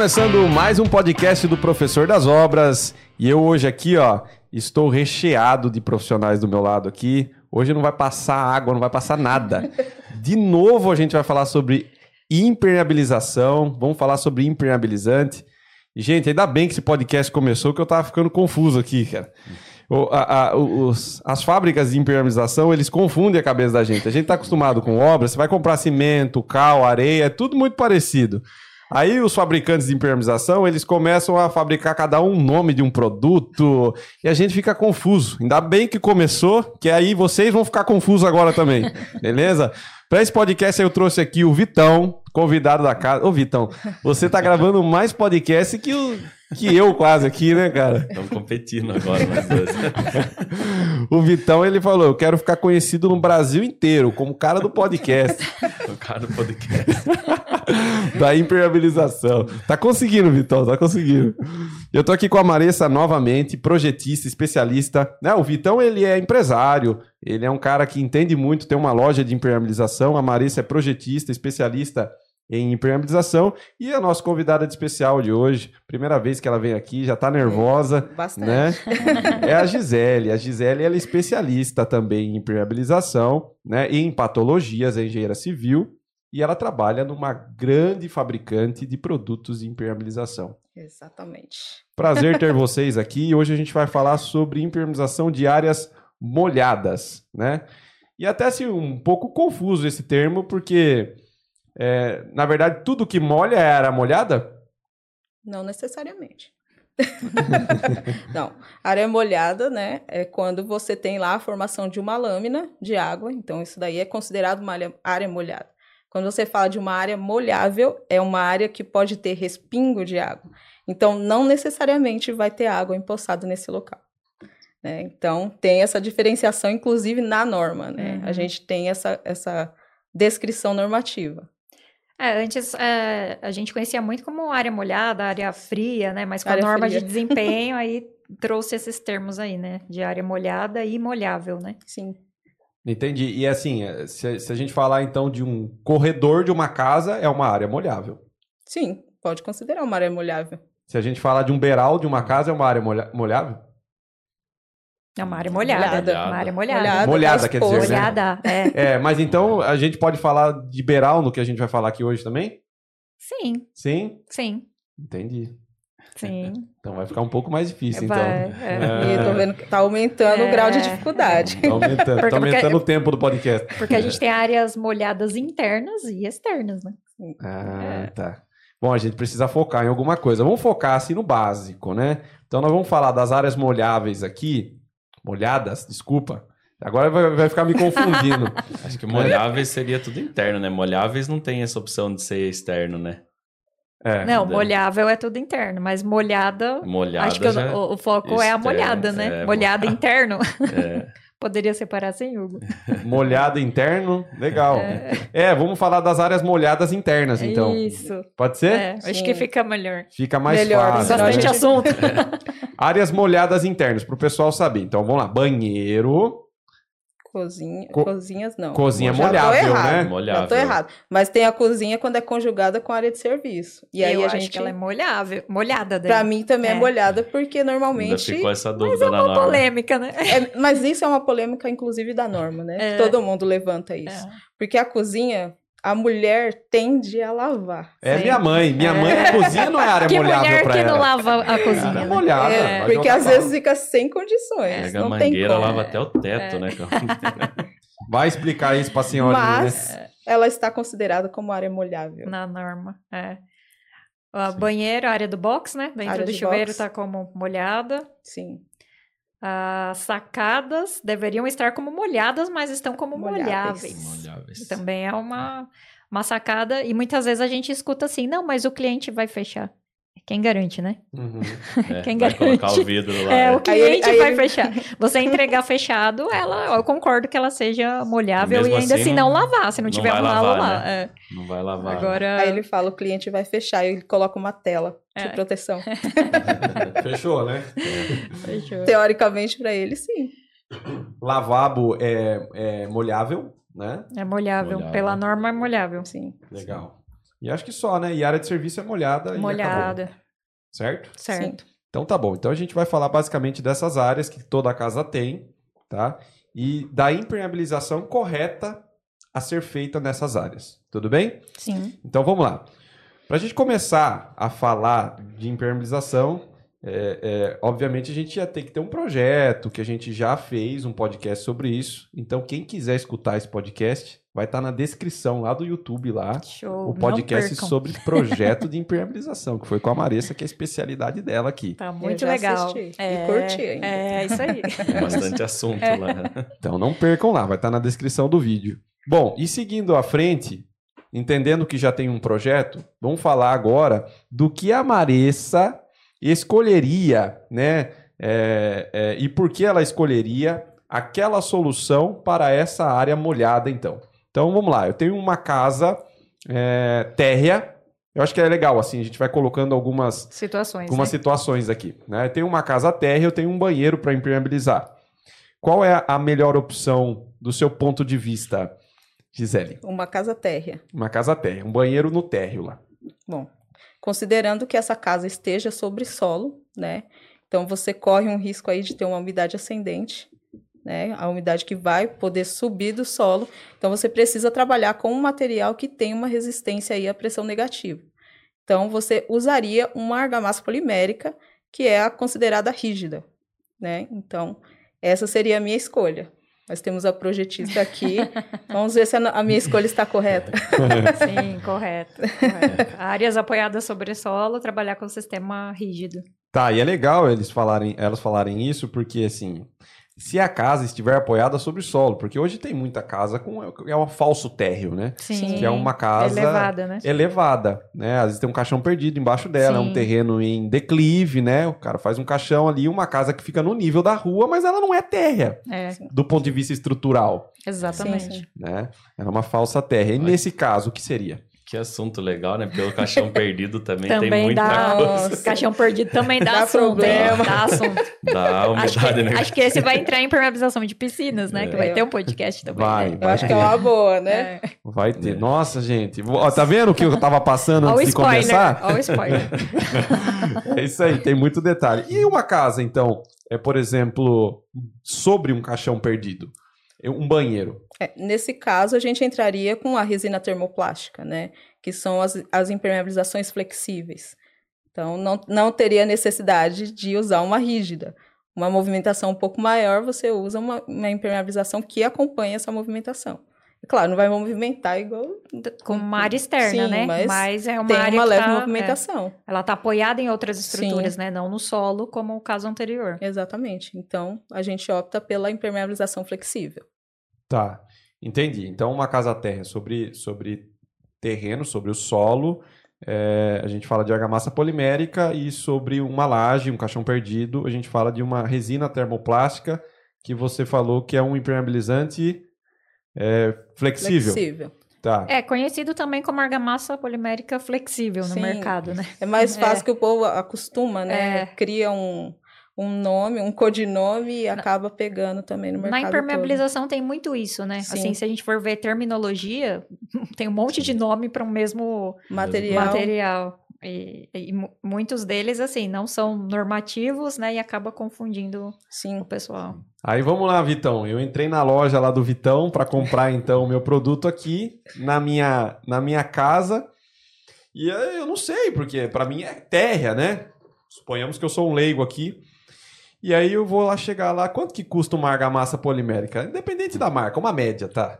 começando mais um podcast do Professor das Obras. E eu hoje aqui, ó, estou recheado de profissionais do meu lado aqui. Hoje não vai passar água, não vai passar nada. De novo a gente vai falar sobre impermeabilização, vamos falar sobre impermeabilizante. Gente, ainda bem que esse podcast começou, que eu tava ficando confuso aqui, cara. O, a, a, os, as fábricas de impermeabilização, eles confundem a cabeça da gente. A gente tá acostumado com obras, você vai comprar cimento, cal, areia, é tudo muito parecido. Aí os fabricantes de impermeabilização, eles começam a fabricar cada um nome de um produto e a gente fica confuso. Ainda bem que começou, que aí vocês vão ficar confusos agora também, beleza? Para esse podcast eu trouxe aqui o Vitão, convidado da casa. Ô Vitão, você tá gravando mais podcast que o que eu quase aqui, né, cara? Estamos competindo agora, nós dois. o Vitão, ele falou: Eu quero ficar conhecido no Brasil inteiro como cara do podcast. o cara do podcast. da impermeabilização. Tá conseguindo, Vitão, tá conseguindo. Eu tô aqui com a Maressa novamente, projetista, especialista. Né, o Vitão, ele é empresário, ele é um cara que entende muito, tem uma loja de impermeabilização. A Maressa é projetista, especialista em impermeabilização. E a nossa convidada de especial de hoje, primeira vez que ela vem aqui, já está nervosa. Bastante. Né? É a Gisele. A Gisele ela é especialista também em impermeabilização né? e em patologias, é engenheira civil. E ela trabalha numa grande fabricante de produtos de impermeabilização. Exatamente. Prazer ter vocês aqui. Hoje a gente vai falar sobre impermeabilização de áreas molhadas, né? E até assim, um pouco confuso esse termo, porque é, na verdade, tudo que molha é área molhada? Não necessariamente. não, área molhada, né, é quando você tem lá a formação de uma lâmina de água, então isso daí é considerado uma área molhada. Quando você fala de uma área molhável, é uma área que pode ter respingo de água. Então, não necessariamente vai ter água empoçada nesse local. Né? Então, tem essa diferenciação, inclusive na norma. Né? Uhum. A gente tem essa, essa descrição normativa. É, antes é, a gente conhecia muito como área molhada, área fria, né? Mas com área a norma fria. de desempenho aí trouxe esses termos aí, né? De área molhada e molhável, né? Sim. Entendi. E assim, se, se a gente falar então de um corredor de uma casa, é uma área molhável. Sim, pode considerar uma área molhável. Se a gente falar de um beiral de uma casa, é uma área molhável? É uma área molhada. molhada. Uma área molhada. Molhada, molhada quer dizer, né? Molhada, é. É, mas então a gente pode falar de beiral no que a gente vai falar aqui hoje também? Sim. Sim? Sim. Entendi. Sim. Então vai ficar um pouco mais difícil, vai, então. É. É. tô vendo que tá aumentando é. o grau de dificuldade. Tá aumentando, porque, tá aumentando porque, o tempo do podcast. Porque a gente tem áreas molhadas internas e externas, né? Ah, é. tá. Bom, a gente precisa focar em alguma coisa. Vamos focar assim no básico, né? Então nós vamos falar das áreas molháveis aqui, molhadas, desculpa. Agora vai, vai ficar me confundindo. Acho que molháveis seria tudo interno, né? Molháveis não tem essa opção de ser externo, né? É, não, molhável é tudo interno, mas molhada. Molhada. Acho que o, o, foco externo, é a molhada, né? É, molhada interno. É. Poderia separar assim, Hugo. Molhado interno, legal. É. é. vamos falar das áreas molhadas internas, então. Isso. Pode ser? É, acho que fica melhor. Fica mais melhor, fácil. Bastante assunto. Áreas molhadas internas, para o pessoal saber. Então, vamos lá. Banheiro, Cozinha, Co cozinhas não. Cozinha molhável, né? Molhável. Já tô errado. Mas tem a cozinha quando é conjugada com a área de serviço. E aí Eu a acho gente que ela é molhável, molhada daí. Pra mim também é, é molhada porque normalmente Ainda ficou essa dúvida mas é uma polêmica, né? É, mas isso é uma polêmica inclusive da norma, né? É. Todo mundo levanta isso. É. Porque a cozinha a mulher tende a lavar. É minha mãe. Minha mãe, a cozinha não é área que molhável pra ela. que não lava a cozinha. É molhada. É, porque às vezes fica sem condições. Pega não a mangueira, lava até o teto, né? Vai explicar isso pra senhora. Mas né? ela está considerada como área molhável. Na norma, é. A banheiro, a área do box, né? Dentro área do chuveiro box. tá como molhada. Sim. As sacadas deveriam estar como molhadas, mas estão como molháveis. molháveis. Também é uma, uma sacada. E muitas vezes a gente escuta assim: não, mas o cliente vai fechar. Quem garante, né? Uhum. É, Quem vai garante? colocar o vidro lá. É, né? o cliente aí, aí vai ele... fechar. Você entregar fechado, ela, eu concordo que ela seja molhável e, ainda assim, assim não, não, lavar, se não, não tiver um ralo lá. Né? É. Não vai lavar. Agora... Aí ele fala, o cliente vai fechar e ele coloca uma tela é. de proteção. Fechou, né? Fechou. Teoricamente, para ele, sim. Lavabo é, é molhável, né? É molhável. molhável. Pela norma é molhável. Sim. Legal. E acho que só, né? E área de serviço é molhada. Molhada. E acabou, certo? Certo. Sim. Então tá bom. Então a gente vai falar basicamente dessas áreas que toda casa tem, tá? E da impermeabilização correta a ser feita nessas áreas. Tudo bem? Sim. Então vamos lá. Para a gente começar a falar de impermeabilização, é, é, obviamente a gente ia ter que ter um projeto que a gente já fez um podcast sobre isso. Então quem quiser escutar esse podcast vai estar na descrição lá do YouTube lá Show. o podcast sobre projeto de impermeabilização que foi com a Maressa que é a especialidade dela aqui. Tá muito legal. assisti. E É, curti ainda. É, isso aí. Bastante assunto É. lá. Então não percam lá, vai estar na descrição do vídeo. Bom, e seguindo à frente, entendendo que já tem um projeto, vamos falar agora do que a Maressa escolheria, né? É, é, e por que ela escolheria aquela solução para essa área molhada, então. Então vamos lá, eu tenho uma casa é, térrea. Eu acho que é legal, assim, a gente vai colocando algumas Situações. algumas né? situações aqui. Né? Eu tenho uma casa térrea, eu tenho um banheiro para impermeabilizar. Qual é a melhor opção do seu ponto de vista, Gisele? Uma casa térrea. Uma casa térrea, um banheiro no térreo lá. Bom, considerando que essa casa esteja sobre solo, né? Então você corre um risco aí de ter uma umidade ascendente, né? A umidade que vai poder subir do solo. Então você precisa trabalhar com um material que tem uma resistência aí à pressão negativa. Então você usaria uma argamassa polimérica, que é a considerada rígida, né? Então essa seria a minha escolha. Nós temos a projetista aqui. Vamos ver se a minha escolha está correta. Sim, correto. correto. Áreas apoiadas sobre solo, trabalhar com sistema rígido. Tá, e é legal eles falarem, elas falarem isso, porque assim, se a casa estiver apoiada sobre solo, porque hoje tem muita casa com é um falso térreo, né? Sim. Que é uma casa elevada, né? elevada, né? Às vezes tem um caixão perdido embaixo dela, é um Sim. terreno em declive, né? O cara faz um caixão ali, uma casa que fica no nível da rua, mas ela não é térrea, É, do ponto de vista estrutural, exatamente. Sim, sim. né? Ela é uma falsa terra. E nesse caso, o que seria? Que assunto legal, né? Porque o caixão perdido também, tem Também muita dá. coisa. Caixão perdido também dá, Dá assunto. problema. Dá assunto. Dá Acho umidade, que, né? acho que esse vai entrar em impermeabilização de piscinas, né? É. Que vai ter um podcast também. Vai, né? Eu acho que é uma boa, né? É. Vai ter. É. Nossa, gente. Ó, tá vendo o que eu tava passando antes de começar? Olha o spoiler. É isso aí, tem muito detalhe. E uma casa, então, é, por exemplo, sobre um caixão perdido? É Um banheiro. É, nesse caso, a gente entraria com a resina termoplástica, né? Que são as, as impermeabilizações flexíveis. Então, não, não teria necessidade de usar uma rígida. Uma movimentação um pouco maior, você usa uma, uma impermeabilização que acompanha essa movimentação. Claro, não vai movimentar igual Com uma área externa, Sim, né? mas é uma tem área uma que leve tá- movimentação. é, ela tá apoiada em outras Sim. estruturas, né? Não no solo, como o caso anterior. Exatamente. Então, a gente opta pela impermeabilização flexível. Tá, entendi. Então, uma casa térrea sobre, sobre terreno, sobre o solo, é, a gente fala de argamassa polimérica e sobre uma laje, um caixão perdido, a gente fala de uma resina termoplástica que você falou que é um impermeabilizante é, flexível. Flexível. Tá. É conhecido também como argamassa polimérica flexível no Sim. mercado, né? É mais É. fácil que o povo acostuma, né? É. Cria um, um nome, um codinome e acaba pegando também no mercado Na impermeabilização tem muito isso, né? Sim. Assim, se a gente for ver terminologia, tem um monte de nome para um mesmo todo. Material. material. E, e mu- muitos deles, assim, não são normativos, né? E acaba confundindo Sim. o pessoal. Aí vamos lá, Vitão. Eu entrei na loja lá do Vitão para comprar então o meu produto aqui na minha, na minha casa. E aí eu não sei, porque para mim é terra, né? Suponhamos que eu sou um leigo aqui. E aí eu vou lá chegar lá, quanto que custa uma argamassa polimérica? Independente da marca, uma média, tá?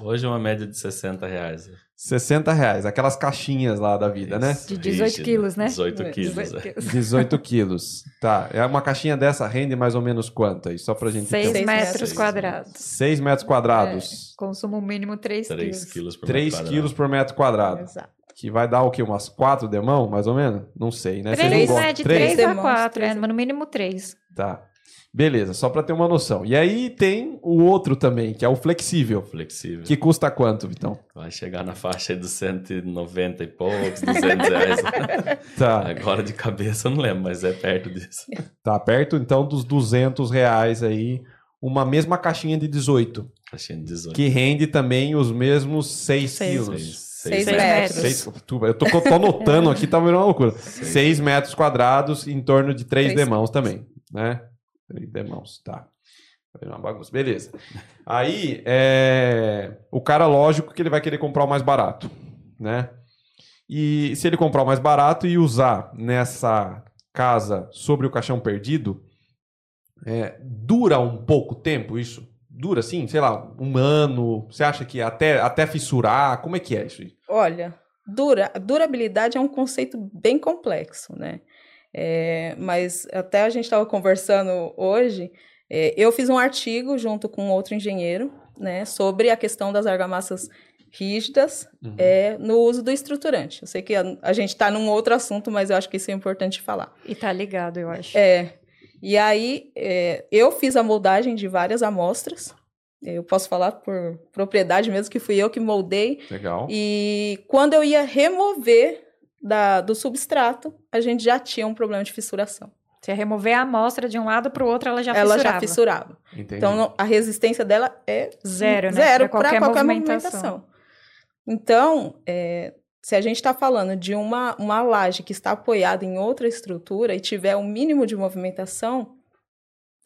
Hoje é uma média de 60 reais. 60 reais, aquelas caixinhas lá da vida, né? De 18 rígido. quilos, né? 18 É, quilos. 18 é. quilos. 18 quilos. Tá, é uma caixinha dessa rende mais ou menos quanto aí? Só pra gente ter 6 um... Seis metros metros. quadrados. 6 metros quadrados. Consumo mínimo 3 3 quilos. quilos por 3 metro quadrado. quilos por metro quadrado. Exato. Que vai dar o quê? Umas quatro demão, mais ou menos? Não sei, né? Vocês não 3, gostam- né? De Três? 3 a demãos, 4, três é, mas no mínimo 3. Tá. Beleza, só pra ter uma noção. E aí tem o outro também, que é o flexível. Flexível. Que custa quanto, Vitão? Vai chegar na faixa aí dos 190 e poucos, 200 reais. Tá, Agora de cabeça eu não lembro, mas é perto disso. tá perto então dos 200 reais aí. Uma mesma caixinha de 18, Caixinha de 18. que rende também os mesmos 6 Seis. quilos. Seis metros. metros. Seis, eu tô, tô anotando aqui, tá vendo uma loucura. Seis metros quadrados em torno de três Três demãos também, né? Três demãos, tá. Vendo uma bagunça. Beleza. Aí, é... o cara, lógico que ele vai querer comprar o mais barato, né? E se ele comprar o mais barato e usar nessa casa sobre o caixão perdido, é, dura um pouco tempo isso? Dura assim, sei lá, um ano? Você acha que até, até fissurar? Como é que é isso? Olha, dura, durabilidade é um conceito bem complexo, né? É, mas até a gente estava conversando hoje, é, eu fiz um artigo junto com outro engenheiro, né, sobre a questão das argamassas rígidas Uhum. é, no uso do estruturante. Eu sei que a, a gente está num outro assunto, mas eu acho que isso é importante falar. E tá ligado, eu acho. É, e aí é, eu fiz a moldagem de várias amostras. Eu posso falar por propriedade mesmo que fui eu que moldei. Legal. E quando eu ia remover da, do substrato, a gente já tinha um problema de fissuração. Você remover a amostra de um lado para o outro, ela já Ela fissurava. já fissurava. Entendi. Então a resistência dela é Zero, né? zero para qualquer qualquer, movimentação. movimentação. Então, é, se a gente está falando de uma, uma laje que está apoiada em outra estrutura e tiver um mínimo de movimentação,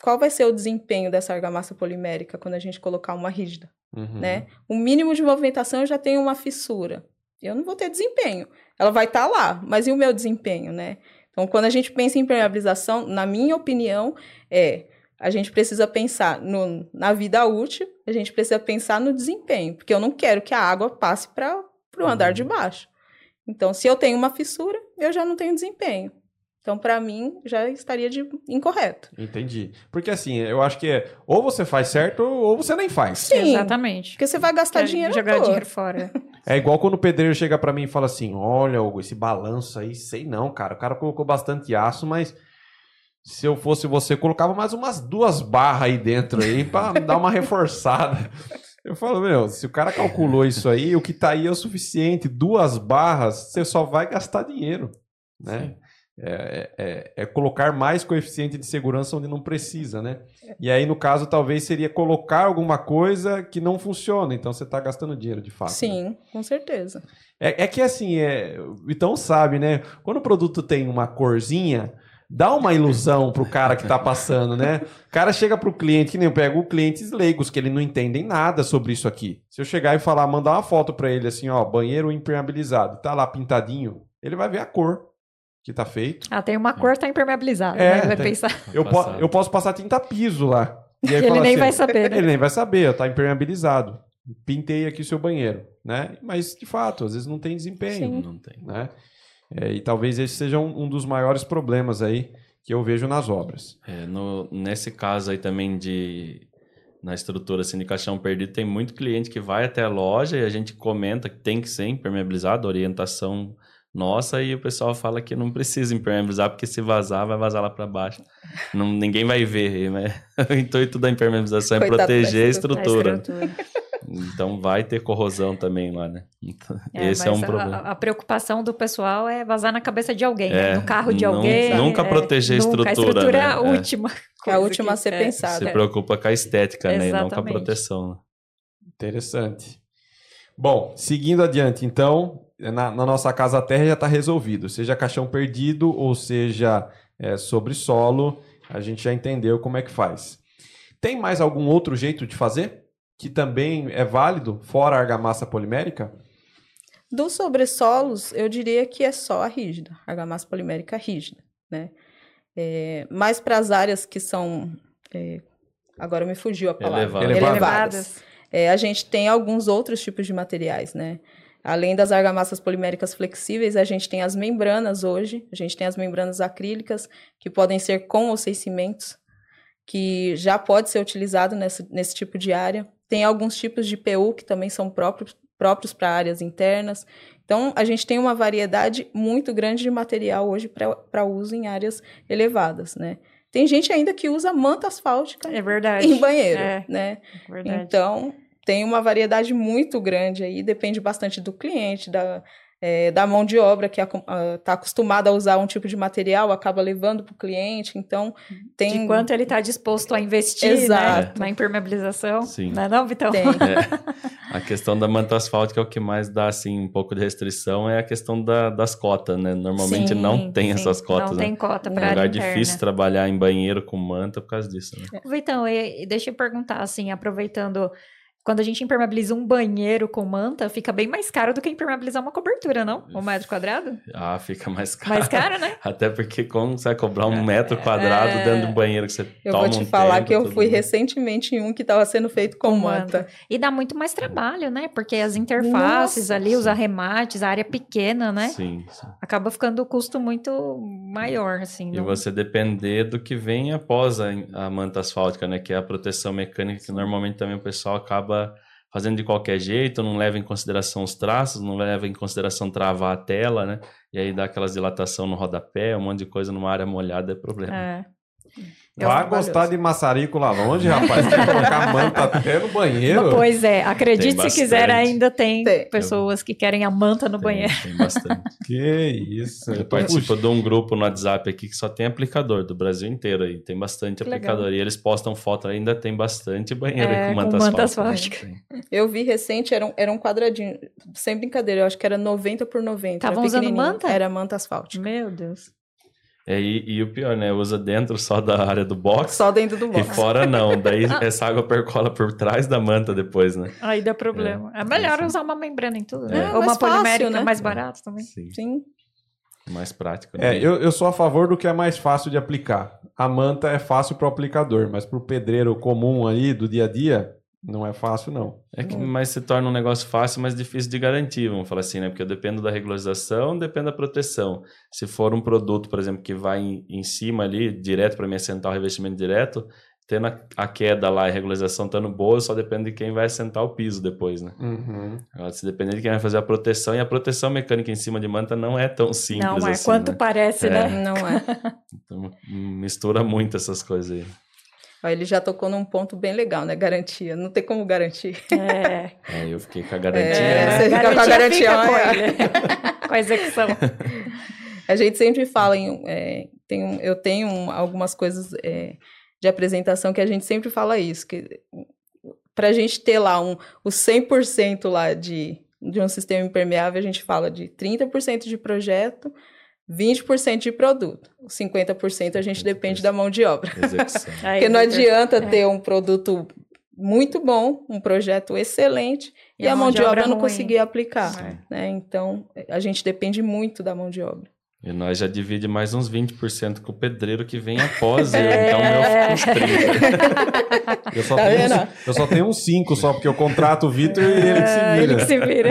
qual vai ser o desempenho dessa argamassa polimérica quando a gente colocar uma rígida? Uhum. né? O mínimo de movimentação eu já tenho uma fissura. Eu não vou ter desempenho. Ela vai estar lá, mas e o meu desempenho, né? Então, quando a gente pensa em impermeabilização, na minha opinião, é a gente precisa pensar no, na vida útil, a gente precisa pensar no desempenho, porque eu não quero que a água passe para o andar de baixo. Então, se eu tenho uma fissura, eu já não tenho desempenho. Então, para mim, já estaria de incorreto. Entendi. Porque assim, eu acho que é ou você faz certo ou você nem faz. Sim, Exatamente. porque você vai gastar Quer dinheiro jogar dinheiro fora. É igual quando o pedreiro chega pra mim e fala assim: Olha, Hugo, esse balanço aí, sei não, cara. O cara colocou bastante aço, mas se eu fosse você, colocava mais umas duas barras aí dentro aí pra dar uma reforçada. Eu falo, meu, se o cara calculou isso aí, o que tá aí é o suficiente. Duas barras, você só vai gastar dinheiro, né? É, é- é colocar mais coeficiente de segurança onde não precisa, né? E aí, no caso, talvez seria colocar alguma coisa que não funciona. Então, você está gastando dinheiro, de fato. né? Sim, com certeza. É, é que assim, é, o Vitão sabe, né? Quando o produto tem uma corzinha, dá uma ilusão pro cara que tá passando, né? O cara chega pro cliente, que nem eu pego clientes leigos, que ele não entendem nada sobre isso aqui. Se eu chegar e falar, mandar uma foto pra ele assim, ó, banheiro impermeabilizado, tá lá pintadinho, ele vai ver a cor que tá feito. Ah, tem uma cor, tá impermeabilizada. É, né? Vai tem. pensar. Eu, po eu posso passar tinta piso lá. E aí Ele fala nem assim, vai saber, né? Ele nem vai saber, tá impermeabilizado. Pintei aqui o seu banheiro, né? Mas, de fato, às vezes não tem desempenho Sim. Não tem. né? É, e talvez esse seja um, um dos maiores problemas aí que eu vejo nas obras. É, no- nesse caso aí também de na estrutura assim de caixão perdido, tem muito cliente que vai até a loja e a gente comenta que tem que ser impermeabilizado, orientação nossa, e o pessoal fala que não precisa impermeabilizar, porque se vazar, vai vazar lá para baixo. Não, ninguém vai ver, né? O intuito da impermeabilização é Coitado da proteger a estrutura. A estrutura. Então vai ter corrosão também lá, né? Então, É, Esse é um a- problema. A, a preocupação do pessoal é vazar na cabeça de alguém, né? É, no carro de nun- alguém. nunca é, proteger a nunca. estrutura, estrutura é a né? É. última. É a última a ser é. pensada. Se preocupa com a estética, né? E não com a proteção. né? Interessante. Bom, seguindo adiante, então, na, na nossa casa terra já está resolvido. Seja caixão perdido ou seja é, sobre solo, a gente já entendeu como é que faz. Tem mais algum outro jeito de fazer? Que também é válido, fora a argamassa polimérica? Dos sobressolos, eu diria que é só a rígida, a argamassa polimérica rígida, né? É, mas para as áreas que são, é, agora me fugiu a palavra, Elevadas. Elevadas. É, a gente tem alguns outros tipos de materiais, né? Além das argamassas poliméricas flexíveis, a gente tem as membranas hoje, a gente tem as membranas acrílicas, que podem ser com ou sem cimentos, que já pode ser utilizado nesse, nesse tipo de área. Tem alguns tipos de PU que também são próprios, próprios para áreas internas. Então, a gente tem uma variedade muito grande de material hoje para uso em áreas elevadas, né? Tem gente ainda que usa manta asfáltica É verdade. em banheiro, É, né? verdade. Então, tem uma variedade muito grande aí, depende bastante do cliente, da, é, da mão de obra que está acostumada a usar um tipo de material, acaba levando para o cliente. Então, tem. De quanto ele está disposto a investir né, na impermeabilização. Sim. Não é, não, Vitão? Tem. É. A questão da manta asfáltica, é o que mais dá assim, um pouco de restrição é a questão da, das cotas, né? Normalmente sim, não tem sim. essas cotas. Não né? tem cota para É um lugar difícil trabalhar em banheiro com manta por causa disso. Né? Vitão, deixa eu perguntar, assim, aproveitando quando a gente impermeabiliza um banheiro com manta, fica bem mais caro do que impermeabilizar uma cobertura, não? Um metro quadrado? Ah, fica mais caro. Mais caro, né? Até porque como você vai cobrar um metro quadrado é... dentro do banheiro que você eu toma Eu vou te um falar tempo, que eu fui recentemente em um que estava sendo feito com, com manta. manta. E dá muito mais trabalho, né? Porque as interfaces Nossa, ali, sim. os arremates, a área pequena, né? Sim, sim. Acaba ficando o custo muito maior, assim. E não... você depender do que vem após a, a manta asfáltica, né? Que é a proteção mecânica, que normalmente também o pessoal acaba fazendo de qualquer jeito, não leva em consideração os traços, não leva em consideração travar a tela, né? E aí dá aquelas dilatação no rodapé, um monte de coisa numa área molhada é problema. É. É Vai gostar de maçarico lá longe, rapaz. Tem que colocar manta até no banheiro. Pois é, acredite se quiser, ainda tem, tem, pessoas que querem a manta no tem, banheiro. Tem bastante. que isso. Eu participo de um grupo no WhatsApp aqui que só tem aplicador do Brasil inteiro aí. Tem bastante que aplicador. Legal. E eles postam foto ainda, tem bastante banheiro é, com manta, manta asfáltica. Eu vi recente, era um, era um quadradinho, sem brincadeira, eu acho que era 90 por 90. Estavam usando manta? Era manta asfáltica. Meu Deus. É, e, e, o pior, né? Usa dentro só da área do box. Só dentro do box. E fora não. Daí essa água percola por trás da manta depois, né? Aí dá problema. É, é melhor usar uma membrana em tudo, né? É. Ou uma polimérica né? mais barato também. Sim. Sim. Mais prático. Né? É, eu, eu sou a favor do que é mais fácil de aplicar. A manta é fácil para o aplicador, mas para o pedreiro comum aí do dia a dia, não é fácil, não. É que mais se torna um negócio fácil, mas difícil de garantir, vamos falar assim, né? Porque eu dependo da regularização, depende da proteção. Se for um produto, por exemplo, que vai em, em cima ali, direto para me assentar o revestimento direto, tendo a, a queda lá e a regularização estando boa, só depende de quem vai assentar o piso depois, né? Uhum. Agora, se depender de quem vai fazer a proteção, e a proteção mecânica em cima de manta não é tão simples Não é assim, quanto né? parece, é. né? Não é. Então, mistura muito essas coisas aí. Ele já tocou num ponto bem legal, né? Garantia. Não tem como garantir. É. é eu fiquei com a garantia. É, né? Você fica com a garantia. Fica com, é. ele. com a execução. A gente sempre fala em. É, tem um, eu tenho um, algumas coisas é, de apresentação que a gente sempre fala isso. Que para a gente ter lá um, o 100% lá de, de um sistema impermeável, a gente fala de 30% de projeto, 20% de produto. 50% a gente depende da mão de obra. Porque não adianta é. ter um produto muito bom, um projeto excelente, e, e a, mão, de, obra, obra não conseguir aplicar. É. Né? Então, a gente depende muito da mão de obra. E nós já divide mais uns 20% com o pedreiro que vem após eu. É. Então eu fico uns 30. Eu só, tá tenho uns, eu só tenho uns 5 só, porque eu contrato o Vitor e ele que se vira. Ele que se vira.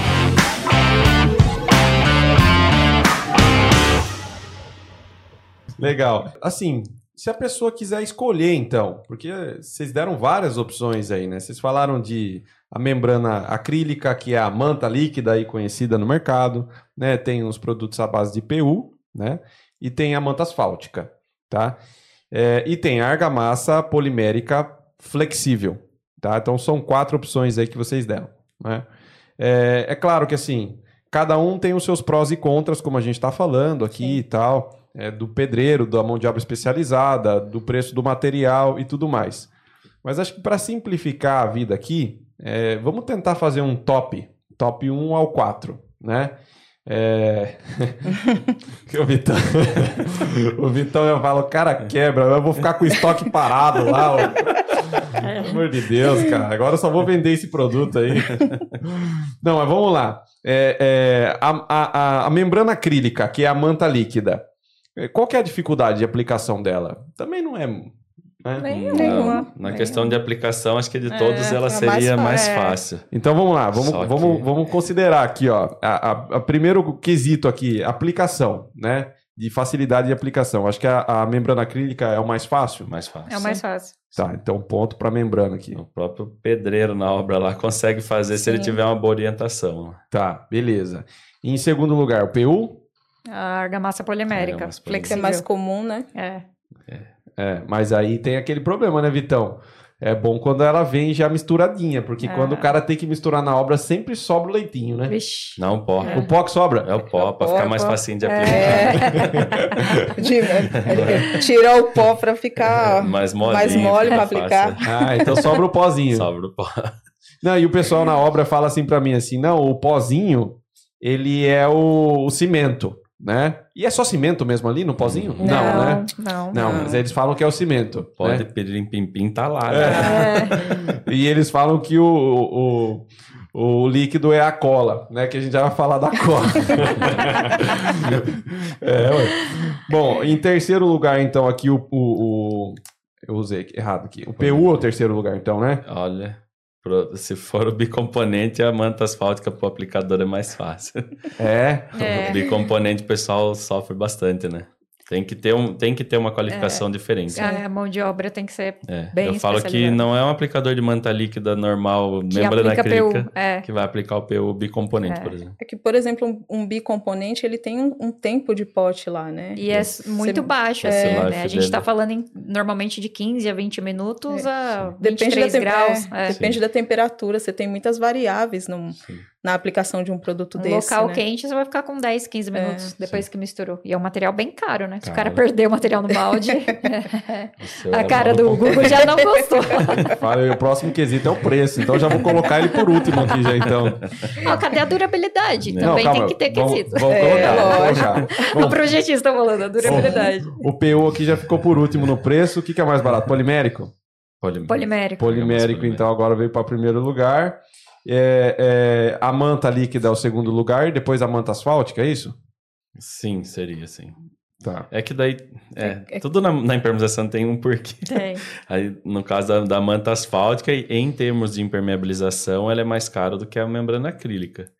Legal. Assim, se a pessoa quiser escolher, então, porque vocês deram várias opções aí, né? Vocês falaram de a membrana acrílica, que é a manta líquida aí conhecida no mercado, né? Tem os produtos à base de PU, né? E tem a manta asfáltica, tá? É, e tem a argamassa polimérica flexível, tá? Então são quatro opções aí que vocês deram, né? É, é claro que assim, cada um tem os seus prós e contras, como a gente está falando aqui Sim. e tal é, do pedreiro, da mão de obra especializada, do preço do material e tudo mais. Mas acho que para simplificar a vida aqui, é, vamos tentar fazer um top, top 1 ao 4, né? É... o Vitão, o Vitão eu falo, cara, quebra, eu vou ficar com o estoque parado lá. Ó. Pelo amor de Deus, cara, agora eu só vou vender esse produto aí. Não, mas vamos lá. É, é, a, a, a membrana acrílica, que é a manta líquida, é, qual que é a dificuldade de aplicação dela? Também não é. Né? Nenhuma. Na questão de aplicação, acho que de todos é, ela seria mais, mais, fácil. Então vamos lá, vamos, vamos, que... vamos considerar aqui, ó. A, a, a, primeiro quesito aqui, aplicação, né? De facilidade de aplicação. Acho que a, a membrana acrílica é o mais fácil. Mais fácil. É o mais fácil. Tá, então ponto para membrana aqui. O próprio pedreiro na obra lá consegue fazer Sim. se ele tiver uma boa orientação. Tá, beleza. E em segundo lugar, o PU? A argamassa polimérica. Argamassa flexível. É mais comum, né? É. é. É, mas aí tem aquele problema, né, Vitão? É bom quando ela vem já misturadinha, porque É. quando o cara tem que misturar na obra, sempre sobra o leitinho, né? Vixe. Não, pó. O pó que sobra? É o pó, É pó, ficar é mais facinho de aplicar. É. De- é, tirar o pó para ficar Mais molinho. mais mole para fácil. aplicar. Ah, então sobra o pozinho. Sobra o pó. Não, e o pessoal na obra fala assim pra mim assim, não, o pozinho, ele é o, o cimento, né? E é só cimento mesmo ali no pozinho? Não. né? Não, Não, Não. mas eles falam que é o cimento. Pode né? pedir pim-pim, tá lá. É. né? É. E eles falam que o, o, o líquido é a cola, né? Que a gente já vai falar da cola. É, ué. Bom, em terceiro lugar, então, aqui o, o, o- Eu usei errado aqui. O PU é o terceiro lugar, então, né? Olha, pro- se for o bicomponente, a manta asfáltica pro aplicador é mais fácil. É. É. O bicomponente o pessoal sofre bastante, né? Tem que ter, um, tem que ter uma qualificação diferente. A mão de obra tem que ser É, Bem eu falo que não é um aplicador de manta líquida normal, que membrana acrílica, PU. É. que vai aplicar o PU bicomponente, É. por exemplo. É que, por exemplo, um, um bicomponente, ele tem um, um tempo de pote lá, né? E é muito baixo, Esse assim, né? A gente dele. tá falando em, normalmente de 15 a 20 minutos a Depende 23 da, tem- graus. é, é. depende da temperatura, você tem muitas variáveis no- Sim. Na aplicação de um produto Um desse. local né? quente, você vai ficar com 10, 15 minutos depois que misturou. E é um material bem caro, né? Se o cara Caro. perder o material no balde, O a é cara do Google já não gostou. Fala, o próximo quesito é o preço, então já vou colocar ele por último aqui já, então. Ó, cadê a durabilidade? Não, Também calma, tem que ter vamos- quesito. Vamos É, colocar, vamos lógico. colocar. O projetista falando, a durabilidade. o PU aqui já ficou por último no preço. O que, que é mais barato? Polimérico? Polim- Polimérico. Polimérico, Polimérico. então, agora veio para primeiro lugar. É, é, a manta líquida é o segundo lugar, e depois a manta asfáltica, é isso? Sim, seria, sim. Tá. É que daí, é, É- é- tudo na, na impermeabilização tem um porquê. Tem. Aí, no caso da, da manta asfáltica, em termos de impermeabilização, ela é mais cara do que a membrana acrílica.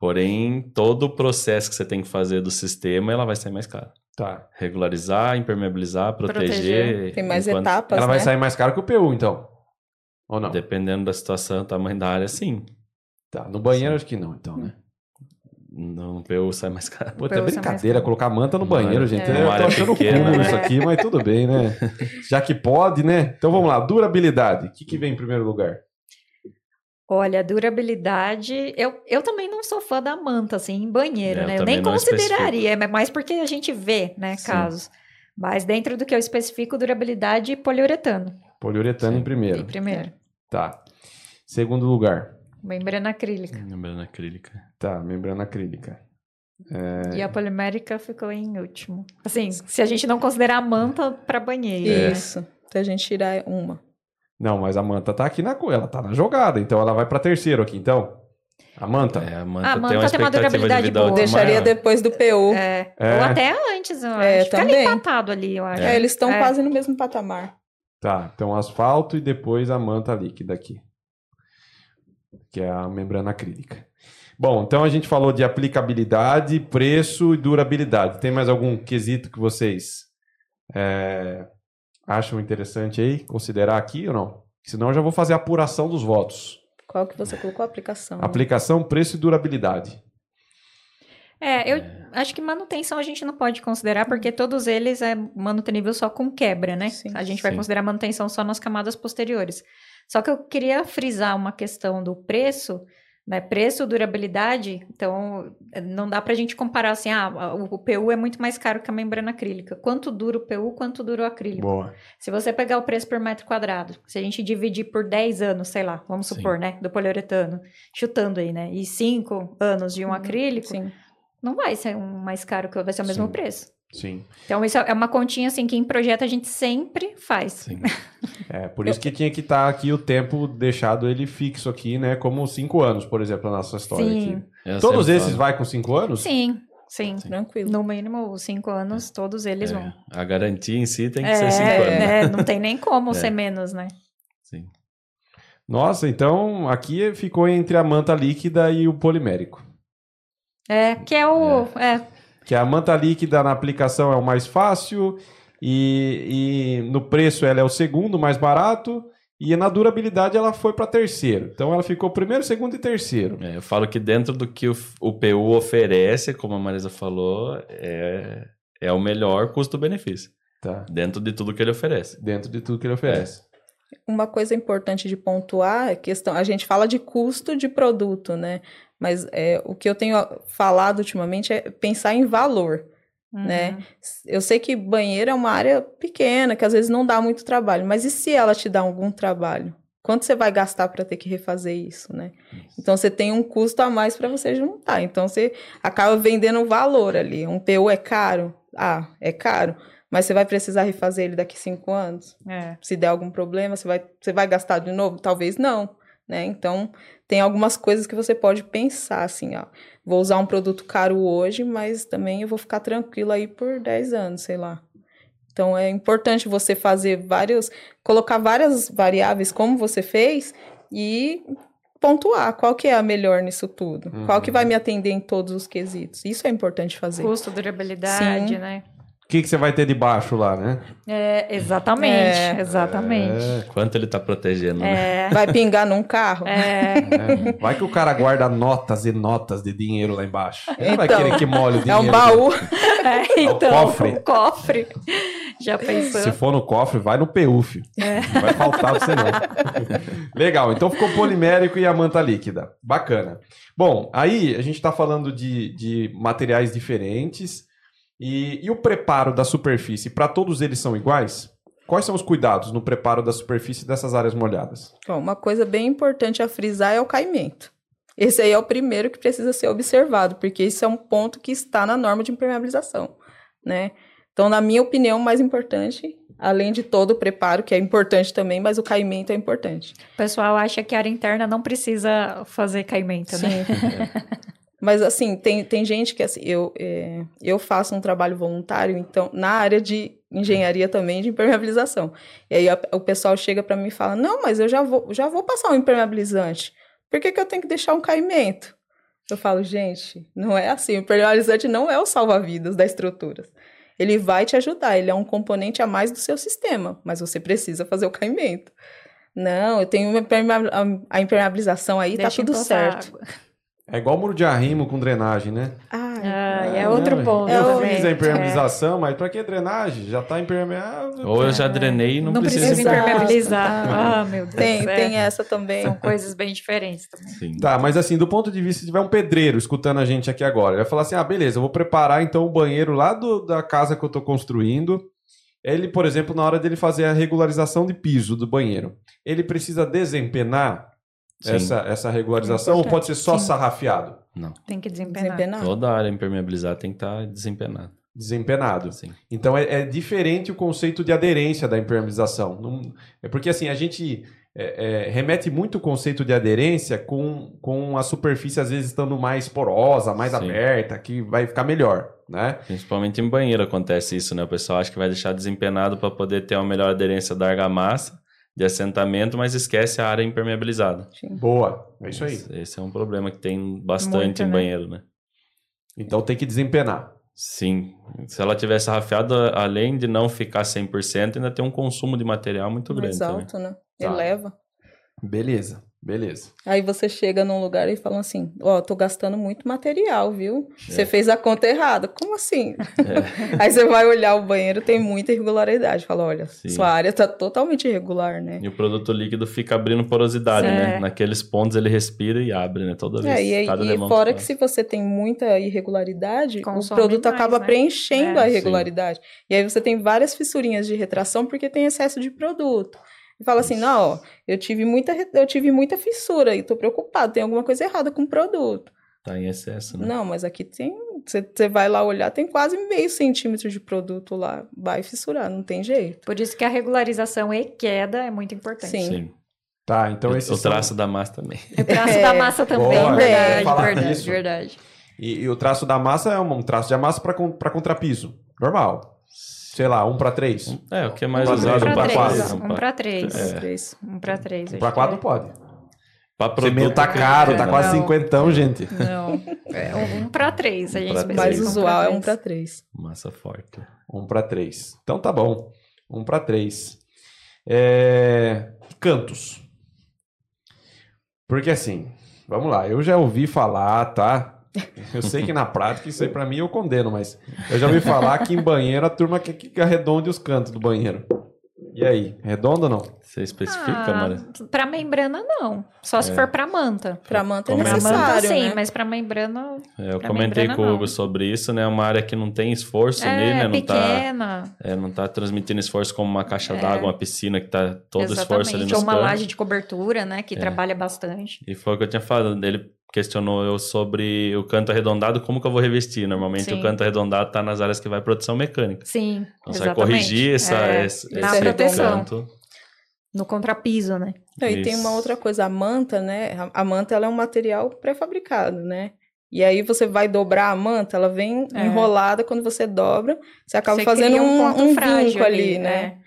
Porém, todo o processo que você tem que fazer do sistema, ela vai sair mais cara. Tá. Regularizar, impermeabilizar, proteger. Proteger. Tem mais enquanto- etapas, Ela vai né? sair mais caro que o PU, então? Ou não? Dependendo da situação, tamanho da área, sim. Tá. No banheiro, acho que não, então, né? No PU sai mais caro. Pô, é brincadeira colocar manta no banheiro, gente. é. Eu Uma tô achando pequena, né? isso aqui, mas tudo bem, né? Já que pode, né? Então vamos lá. Durabilidade. O que, que vem em primeiro lugar? Olha, durabilidade. Eu, eu também não sou fã da manta, assim, em banheiro, É, eu né? Eu também nem não consideraria, é mais porque a gente vê, né, Sim. casos. Mas dentro do que eu especifico, durabilidade poliuretano. Poliuretano Sim. em primeiro. Em primeiro. Tá. Segundo lugar. Membrana acrílica. Membrana acrílica. Tá, membrana acrílica. É. E a polimérica ficou em último. Assim, se a gente não considerar a manta para banheiro. né? Isso. Então a gente tirar uma. Não, mas a manta tá aqui na co- ela tá na jogada, então ela vai pra terceiro aqui, então. A manta. É, a manta, A tem manta uma tem uma expectativa de durabilidade vida boa. Deixaria maior. depois do PU. É, É. Ou até antes, eu É, acho. Fica ali também. empatado ali, eu acho. É, eles estão É. quase no mesmo patamar. Tá, então asfalto e depois a manta líquida aqui. Que é a membrana acrílica. Bom, então a gente falou de aplicabilidade, preço e durabilidade. Tem mais algum quesito que vocês é, acham interessante aí? Considerar aqui ou não? Senão eu já vou fazer a apuração dos votos. Qual que você colocou a aplicação? Aplicação, preço e durabilidade. É, eu acho que manutenção a gente não pode considerar, porque todos eles é manutenível só com quebra, né? Sim. a gente vai Sim. considerar manutenção só nas camadas posteriores. Só que eu queria frisar uma questão do preço, né? Preço, durabilidade, então não dá pra gente comparar assim, ah, o, PU é muito mais caro que a membrana acrílica. Quanto dura o PU, quanto dura o acrílico? Boa. Se você pegar o preço por metro quadrado, se a gente dividir por 10 anos, sei lá, vamos Sim. supor, né, do poliuretano, chutando aí, né, e 5 anos de um Uhum, acrílico, Sim. Não vai ser um mais caro que o- vai ser o mesmo Sim. preço. Sim. Então, isso é uma continha, assim, que em projeto a gente sempre faz. Sim. É, por isso que tinha que estar aqui o tempo deixado ele fixo aqui, né? Como cinco anos, por exemplo, na nossa história Sim. aqui. Eu Todos esses falo, vai com cinco anos? Sim, sim. Tranquilo. No mínimo, cinco anos, todos eles é, vão. A garantia em si tem que É, ser cinco anos. né, não tem nem como É. ser menos, né? Sim. Nossa, então aqui ficou entre a manta líquida e o polimérico. É, que é o... É, Que a manta líquida na aplicação é o mais fácil e, e no preço ela é o segundo mais barato e na durabilidade ela foi para terceiro. Então ela ficou primeiro, segundo e terceiro. É, eu falo que dentro do que o, o PU oferece, como a Marisa falou, é, é o melhor custo-benefício. Tá. Dentro de tudo que ele oferece. Dentro de tudo que ele oferece. Uma coisa importante de pontuar é a questão. A gente fala de custo de produto, né? Mas é, o que eu tenho falado ultimamente é pensar em valor. Uhum. né? Eu sei que banheiro é uma área pequena, que às vezes não dá muito trabalho, mas e se ela te dá algum trabalho? Quanto você vai gastar para ter que refazer isso, né? Então você tem um custo a mais para você juntar. Então você acaba vendendo valor ali. Um PU é caro? Ah, é caro. Mas você vai precisar refazer ele daqui cinco anos? É. Se der algum problema, você vai, você vai gastar de novo? Talvez não, né? Então tem algumas coisas que você pode pensar assim, ó. Vou usar um produto caro hoje, mas também eu vou ficar tranquilo aí por 10 anos, sei lá. Então é importante você fazer vários, colocar várias variáveis como você fez e pontuar qual que é a melhor nisso tudo. Qual que vai me atender em todos os quesitos. Isso é importante fazer. Custo, durabilidade, Sim. né? O que, que você vai ter de baixo lá, né? É, exatamente, É. exatamente. Quanto ele tá protegendo, né? É, Vai pingar num carro? é, É, Vai que o cara guarda notas e notas de dinheiro lá embaixo. Ele vai Então, querer que molhe o É dinheiro. um baú. é, o então, cofre. o cofre. Já pensou? Se for no cofre, vai no PU, filho. Não vai faltar você não. Legal, então ficou polimérico e a manta líquida. Bacana. Bom, aí a gente está falando de, de materiais diferentes. E, e o preparo da superfície, para todos eles são iguais? Quais são os cuidados no preparo da superfície dessas áreas molhadas? Bom, uma coisa bem importante a frisar é o caimento. Esse aí é o primeiro que precisa ser observado, porque isso é um ponto que está na norma de impermeabilização, né? Então, na minha opinião, o mais importante, além de todo o preparo, que é importante também, mas o caimento é importante. O pessoal acha que a área interna não precisa fazer caimento, né? Mas, assim, tem, tem gente que, assim, eu, é, eu faço um trabalho voluntário, então, na área de engenharia também, de impermeabilização. E aí a- o pessoal chega para mim e fala, não, mas eu já vou, já vou passar um impermeabilizante. Por que, que eu tenho que deixar um caimento? Eu falo, gente, não é assim. O impermeabilizante não é o salva-vidas da estrutura. Ele vai te ajudar, ele é um componente a mais do seu sistema, mas você precisa fazer o caimento. Não, eu tenho uma impermeabilização aí, Deixa tá tudo certo. água. É igual muro de arrimo com drenagem, né? Ah, ai, é outro Não, ponto Eu também. fiz a impermeabilização, mas para que drenagem? Já tá impermeável. Ou eu já drenei e não, Não precisa impermeabilizar. Ah, meu Deus. Tem, é. tem essa também. São coisas bem diferentes também. Sim. Tá, mas assim, do ponto de vista, se tiver um pedreiro escutando a gente aqui agora, ele vai falar assim: ah, beleza, eu vou preparar então o banheiro lá do- da casa que eu tô construindo. Ele, por exemplo, na hora dele fazer a regularização de piso do banheiro, ele precisa desempenar Sim. essa, essa regularização ou pode ser só Sim. sarrafiado? Não. Tem que desempenar. Desempenar. Toda a área impermeabilizada tem que estar desempenada. Desempenado. Sim. Então é, é diferente o conceito de aderência da impermeabilização. Não- é porque assim, a gente é, é, remete muito o conceito de aderência com, com a superfície às vezes estando mais porosa, mais Sim. aberta, que vai ficar melhor, né? Principalmente em banheiro acontece isso, né? O pessoal acha que vai deixar desempenado para poder ter uma melhor aderência da argamassa, de assentamento, mas esquece a área impermeabilizada. Boa, é isso aí. Esse, esse é um problema que tem bastante Muito, em né? banheiro, né? Então tem que desempenar. Sim. Se ela tivesse sarrafiado, além de não ficar 100%, ainda tem um consumo de material muito grande Mais também. alto, né? Tá. Eleva. Beleza, beleza. Aí você chega num lugar e fala assim: Ó, tô gastando muito material, viu? Você É. fez a conta errada. Como assim? Aí você vai olhar o banheiro, tem muita irregularidade. Fala: olha, Sim. sua área tá totalmente irregular, né? E o produto líquido fica abrindo porosidade, É. né? Naqueles pontos ele respira e abre, né? Toda vez. É, e, aí- cada e fora que se você tem muita irregularidade, Consome o produto mais, acaba né? preenchendo É. a Sim. irregularidade. E aí você tem várias fissurinhas de retração porque tem excesso de produto. E fala assim, não, ó, eu tive muita, eu tive muita fissura e tô preocupado, tem alguma coisa errada com o produto. Tá em excesso, né? Não, mas aqui tem, você você vai lá olhar, tem quase meio centímetro de produto lá, vai fissurar, não tem jeito. Por isso que a regularização e queda é muito importante. Sim. Sim. Tá, então esse o traço da massa também. O traço É. da massa também, Boa, verdade, verdade, verdade. E, e o traço da massa é um, um traço de massa para contrapiso. Normal. Sei lá, um para três. É, o que é mais Um usado Um para três, três, um pra três. É. Três. Um pra três. Um para quatro é. pode. Pra Você produto, meio tá caro, tá é, quase Não. cinquentão, gente. Não, é um pra três, a gente Mais um usual é três. um para três. Massa forte. Um para três. Então tá bom. Um para três. É, Cantos. Porque assim, vamos lá. Eu já ouvi falar, tá? Eu sei que na prática isso aí pra mim eu condeno, mas eu já ouvi falar que em banheiro a turma quer que arredonde os cantos do banheiro. E aí, redondo ou não? Você especifica, Ah, Maria? Pra membrana, não. Só se É. for pra manta. Pra manta é é? Pra manta, necessário, sim, né? mas pra membrana É, eu Pra comentei membrana, com o não. Hugo sobre isso, né? É uma área que não tem esforço é nele, né? Não tá, pequena. é, não tá transmitindo esforço como uma caixa É. d'água, uma piscina que tá todo o esforço ali Exatamente. nos Ou uma canos. laje de cobertura, né? Que É. trabalha bastante. E foi o que eu tinha falado. Ele questionou eu sobre o canto arredondado, como que eu vou revestir? Normalmente Sim. o canto arredondado tá nas áreas que vai produção mecânica. Sim, Então você vai corrigir essa, É, esse, esse proteção. canto. No contrapiso, né? Não, e tem uma outra coisa, a manta, né? A, a manta ela é um material pré-fabricado, né? E aí você vai dobrar a manta, ela vem É. enrolada, quando você dobra, você acaba Você fazendo um, ponto um frágil vinco ali, né?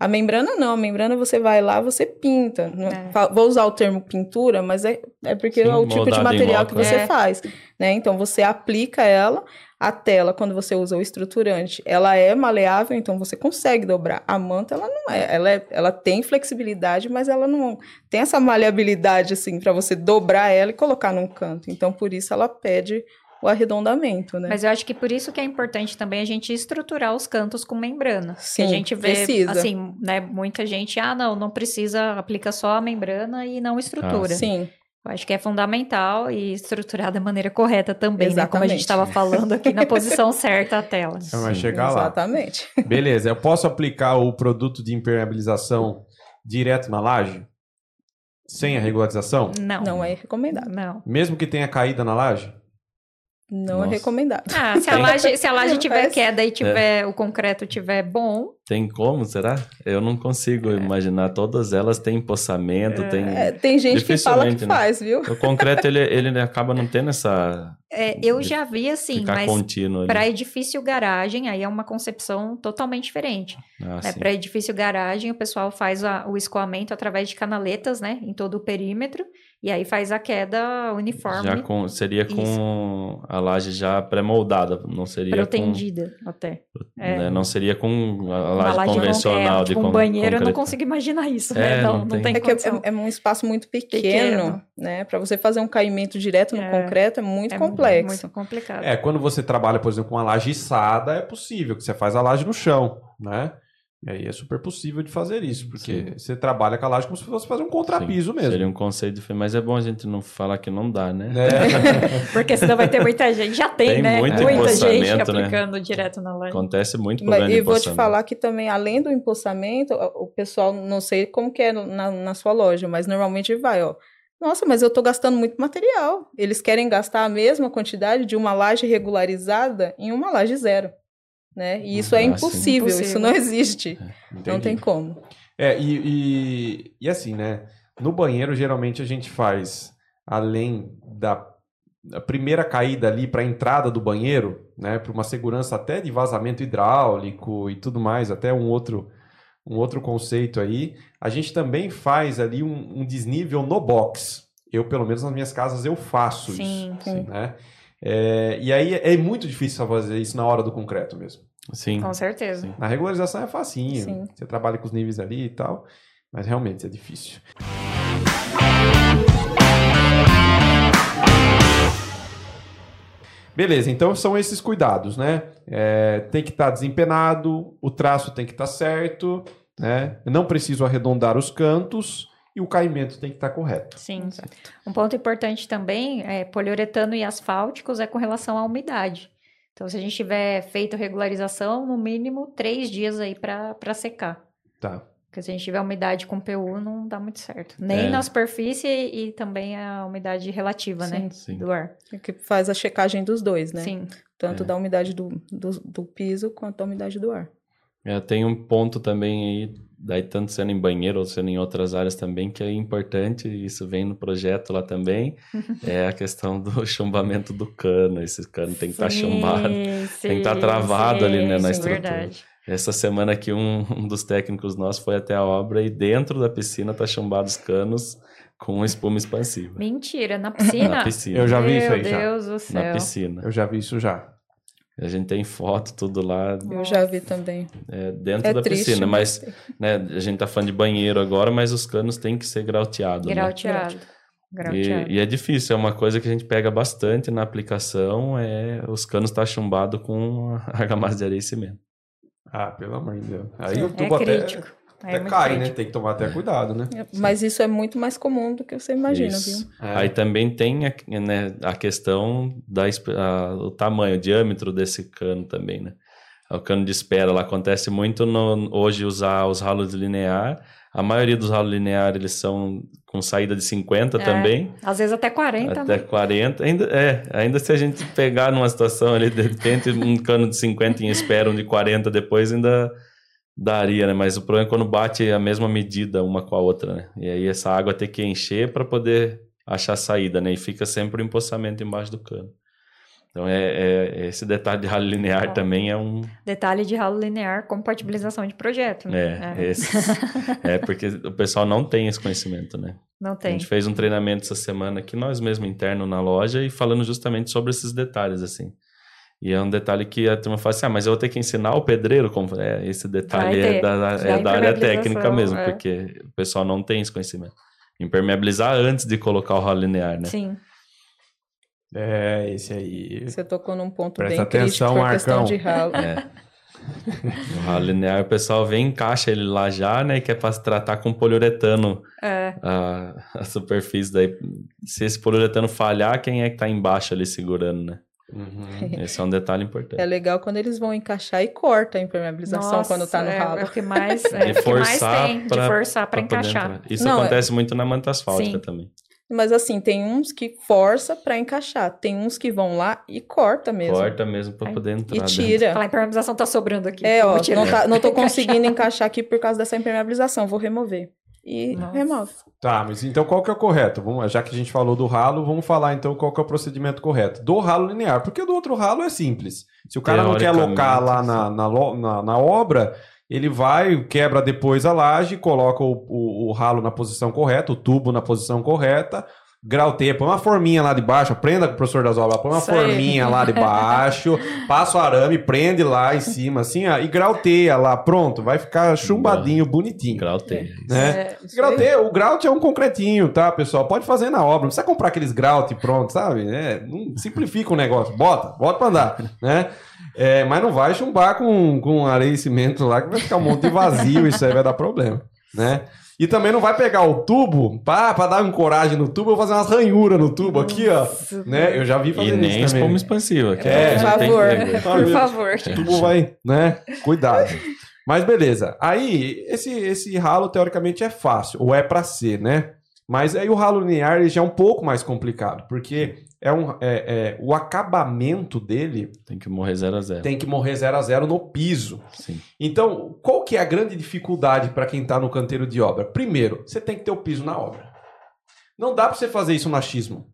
A membrana não, a membrana você vai lá, você pinta. É. fa- Vou usar o termo pintura, mas é, é porque Sim, é o tipo de material que você né? faz, né? Então você aplica ela, a tela, quando você usa o estruturante, ela é maleável, então você consegue dobrar. A manta, ela não é, ela, é, ela tem flexibilidade, mas ela não tem essa maleabilidade, assim, para você dobrar ela e colocar num canto. Então, por isso ela pede o arredondamento, né? Mas eu acho que por isso que é importante também a gente estruturar os cantos com membrana. Sim, que a gente vê, precisa. assim, né, muita gente, ah, não, não precisa, aplica só a membrana e não estrutura. Ah, Sim, Eu acho que é fundamental e estruturar da maneira correta também, né? Como a gente estava falando aqui, na posição certa a tela. Então vai Sim, chegar lá. exatamente. Beleza, eu posso aplicar o produto de impermeabilização direto na laje? Sem a regularização? Não. Não é recomendado. Não. Mesmo que tenha caída na laje? Não Nossa. é recomendado. Ah, se a laje, se a laje tiver Mas- queda e É. tiver o concreto tiver bom, Tem como, será? Eu não consigo imaginar. Todas elas têm empossamento, tem... É, tem gente que fala que né? faz, viu? O concreto, ele, ele acaba não tendo essa... é, eu já vi assim, mas para edifício garagem, aí é uma concepção totalmente diferente. Ah, né? Para edifício garagem, o pessoal faz a- o escoamento através de canaletas, né? Em todo o perímetro, e aí faz a queda uniforme, Já com, seria com a laje já pré-moldada, não seria protendida até. com... É. né, Não seria com a laje laje con- convencional é, de tipo, um banheiro, eu não concreto. consigo imaginar isso, É, né? Não, não não tem. tem, É que é, é um espaço muito pequeno, Pequeno. né? Para você fazer um caimento direto no É. concreto é muito É complexo. Muito complicado. É, quando você trabalha, por exemplo, com uma laje içada, é possível que você faz a laje no chão, né? E aí é super possível de fazer isso, porque você trabalha com a laje como se fosse fazer um contrapiso Sim, mesmo. Seria um conceito diferente, mas é bom a gente não falar que não dá, né? É. Porque senão vai ter muita gente. Já tem, Tem né? muito muita gente né? aplicando direto na laje. Acontece muito problema e vou te falar que também, além do empossamento, o pessoal, não sei como que é na, na sua loja, mas normalmente vai, ó. Nossa, mas eu tô gastando muito material. Eles querem gastar a mesma quantidade de uma laje regularizada em uma laje zero. Né? E isso é Ah, sim. impossível, isso não existe. Não Entendi. tem como. É, e, e, e assim, né? No banheiro, geralmente a gente faz, além da, da primeira caída ali para a entrada do banheiro, né? Para uma segurança até de vazamento hidráulico e tudo mais, até um outro, um outro conceito aí. A gente também faz ali um, um desnível no box. Eu, pelo menos nas minhas casas, eu faço Sim, isso. sim. Né? É, e aí é muito difícil fazer isso na hora do concreto mesmo. Sim. Com certeza. Sim. Na regularização é facinho. Sim. Você trabalha com os níveis ali e tal. Mas realmente é difícil. Beleza, então são esses cuidados, né? É, tem que estar desempenado, o traço tem que estar certo, né? Eu não preciso arredondar os cantos e o caimento tem que estar correto. Sim. Um ponto importante também é poliuretano e asfálticos é com relação à umidade. Então, se a gente tiver feito regularização, no mínimo três dias aí para secar. Tá. Porque se a gente tiver umidade com PU, não dá muito certo. Nem É. na superfície e também a umidade relativa, né? Sim. Do ar. Que faz a checagem dos dois, né? Sim. Tanto É. da umidade do, do, do piso quanto da umidade do ar. É, tem um ponto também aí, daí tanto sendo em banheiro ou sendo em outras áreas também, que é importante, e isso vem no projeto lá também, é a questão do chumbamento do cano. Esse cano tem que estar Sim, chumbado. sim, Tem que estar travado ali, né, na sim, estrutura. verdade. Essa semana aqui, um, um dos técnicos nossos foi até a obra e dentro da piscina tá chumbado os canos com espuma expansiva. Mentira, na piscina? Na piscina. Eu já vi isso aí, Meu já. Deus do Na céu. piscina. Eu já vi isso já. A gente tem foto, tudo lá Eu já vi também. é, dentro É da triste, piscina, mas mas né, a gente tá falando de banheiro agora, mas os canos têm que ser grauteados. né? Grauteado. Grauteado. E, e é difícil, é uma coisa que a gente pega bastante na aplicação, é os canos tá chumbado com argamassa de areia e cimento. Ah, pelo amor de Deus. Aí Sim, o É tubo até crítico. Aí Até é cai, né? Tem que tomar até cuidado, né? Mas isso é muito mais comum do que você imagina, Isso. viu? É. Aí também tem a, né, a questão da esp- a- o tamanho, o diâmetro desse cano também, né? O cano de espera lá acontece muito no, hoje usar os ralos linear. A maioria dos ralos linear eles são com saída de 50 É, também, Às vezes até 40, até né? 40. Ainda é, ainda se a gente pegar numa situação ali de repente um cano de 50 em espera, um de 40 depois ainda daria, né? Mas o problema é quando bate a mesma medida uma com a outra, né? E aí essa água tem que encher para poder achar saída, né? E fica sempre o empossamento embaixo do cano. Então é, é- esse detalhe de ralo linear Ó. também é um Detalhe de ralo linear, compatibilização de projeto. Né? é, esse- é porque o pessoal não tem esse conhecimento, né? Não A tem. gente fez um treinamento essa semana aqui, nós mesmo interno na loja, e falando justamente sobre esses detalhes, assim. E é um detalhe que a turma fala assim, ah, mas eu vou ter que ensinar o pedreiro como... É, esse detalhe é da, é da área técnica mesmo, é. porque o pessoal não tem esse conhecimento. Impermeabilizar antes de colocar o ralo linear, né? Sim. É, esse aí. Você tocou num ponto Presta bem crítico atenção, com a questão Marcão. de ralo. É. O ralo linear, o pessoal vem, encaixa ele lá já, né? Que é para tratar com poliuretano É, a, a superfície. Daí, se esse poliuretano falhar, quem é que tá embaixo ali segurando, né? Uhum. Esse é um detalhe importante. É legal quando eles vão encaixar e corta a impermeabilização nossa, quando tá no é, ralo. É o que mais, é, De o que mais forçar tem, de pra- forçar para encaixar. Isso Não, é- acontece muito na manta asfáltica Sim. também. Mas assim, tem uns que força pra encaixar, tem uns que vão lá e corta mesmo. Corta mesmo para poder entrar. E dentro. tira. Falar, a impermeabilização tá sobrando aqui. É, ó, não, tá, não tô conseguindo encaixar aqui por causa dessa impermeabilização, vou remover. E Nossa. remove. Tá, mas então qual que é o correto? Vamos, já que a gente falou do ralo, vamos falar então qual que é o procedimento correto. Do ralo linear, porque do outro ralo é simples. Se o cara não quer alocar lá na, na, na- na obra, ele vai, quebra depois a laje, coloca o, o- o ralo na posição correta, o tubo na posição correta, grauteia, põe uma forminha lá de baixo, prenda com o professor das obras, põe uma Isso aí. forminha lá de baixo, passa o arame, prende lá em cima, assim, ó, e grauteia lá, pronto, vai ficar chumbadinho, bonitinho. Grau tem. Né? É, isso aí. Graute, o grout é um concretinho, tá, pessoal? Pode fazer na obra, não precisa comprar aqueles grout pronto, sabe? É, não simplifica o negócio, bota, bota pra andar, né? É, mas não vai chumbar com, com areia e cimento lá, que vai ficar um monte de vazio, isso aí vai dar problema, né? E também não vai pegar o tubo, pá, pra dar coragem no tubo, eu vou fazer umas ranhuras no tubo aqui, ó, né? Eu já vi fazer E nem isso espuma expansiva. que É, gente por que favor. Por favor. O tubo vai, né? Cuidado. Mas beleza. Aí, esse, esse ralo, teoricamente, é fácil, ou é pra ser, né? Mas aí o ralo linear ele já é um pouco mais complicado, porque é um, é, é, o acabamento dele Tem que morrer zero a zero. tem que morrer zero a zero no piso. Sim. Então, qual que é a grande dificuldade para quem está no canteiro de obra? Primeiro, você tem que ter o piso na obra. Não dá para você fazer isso no achismo.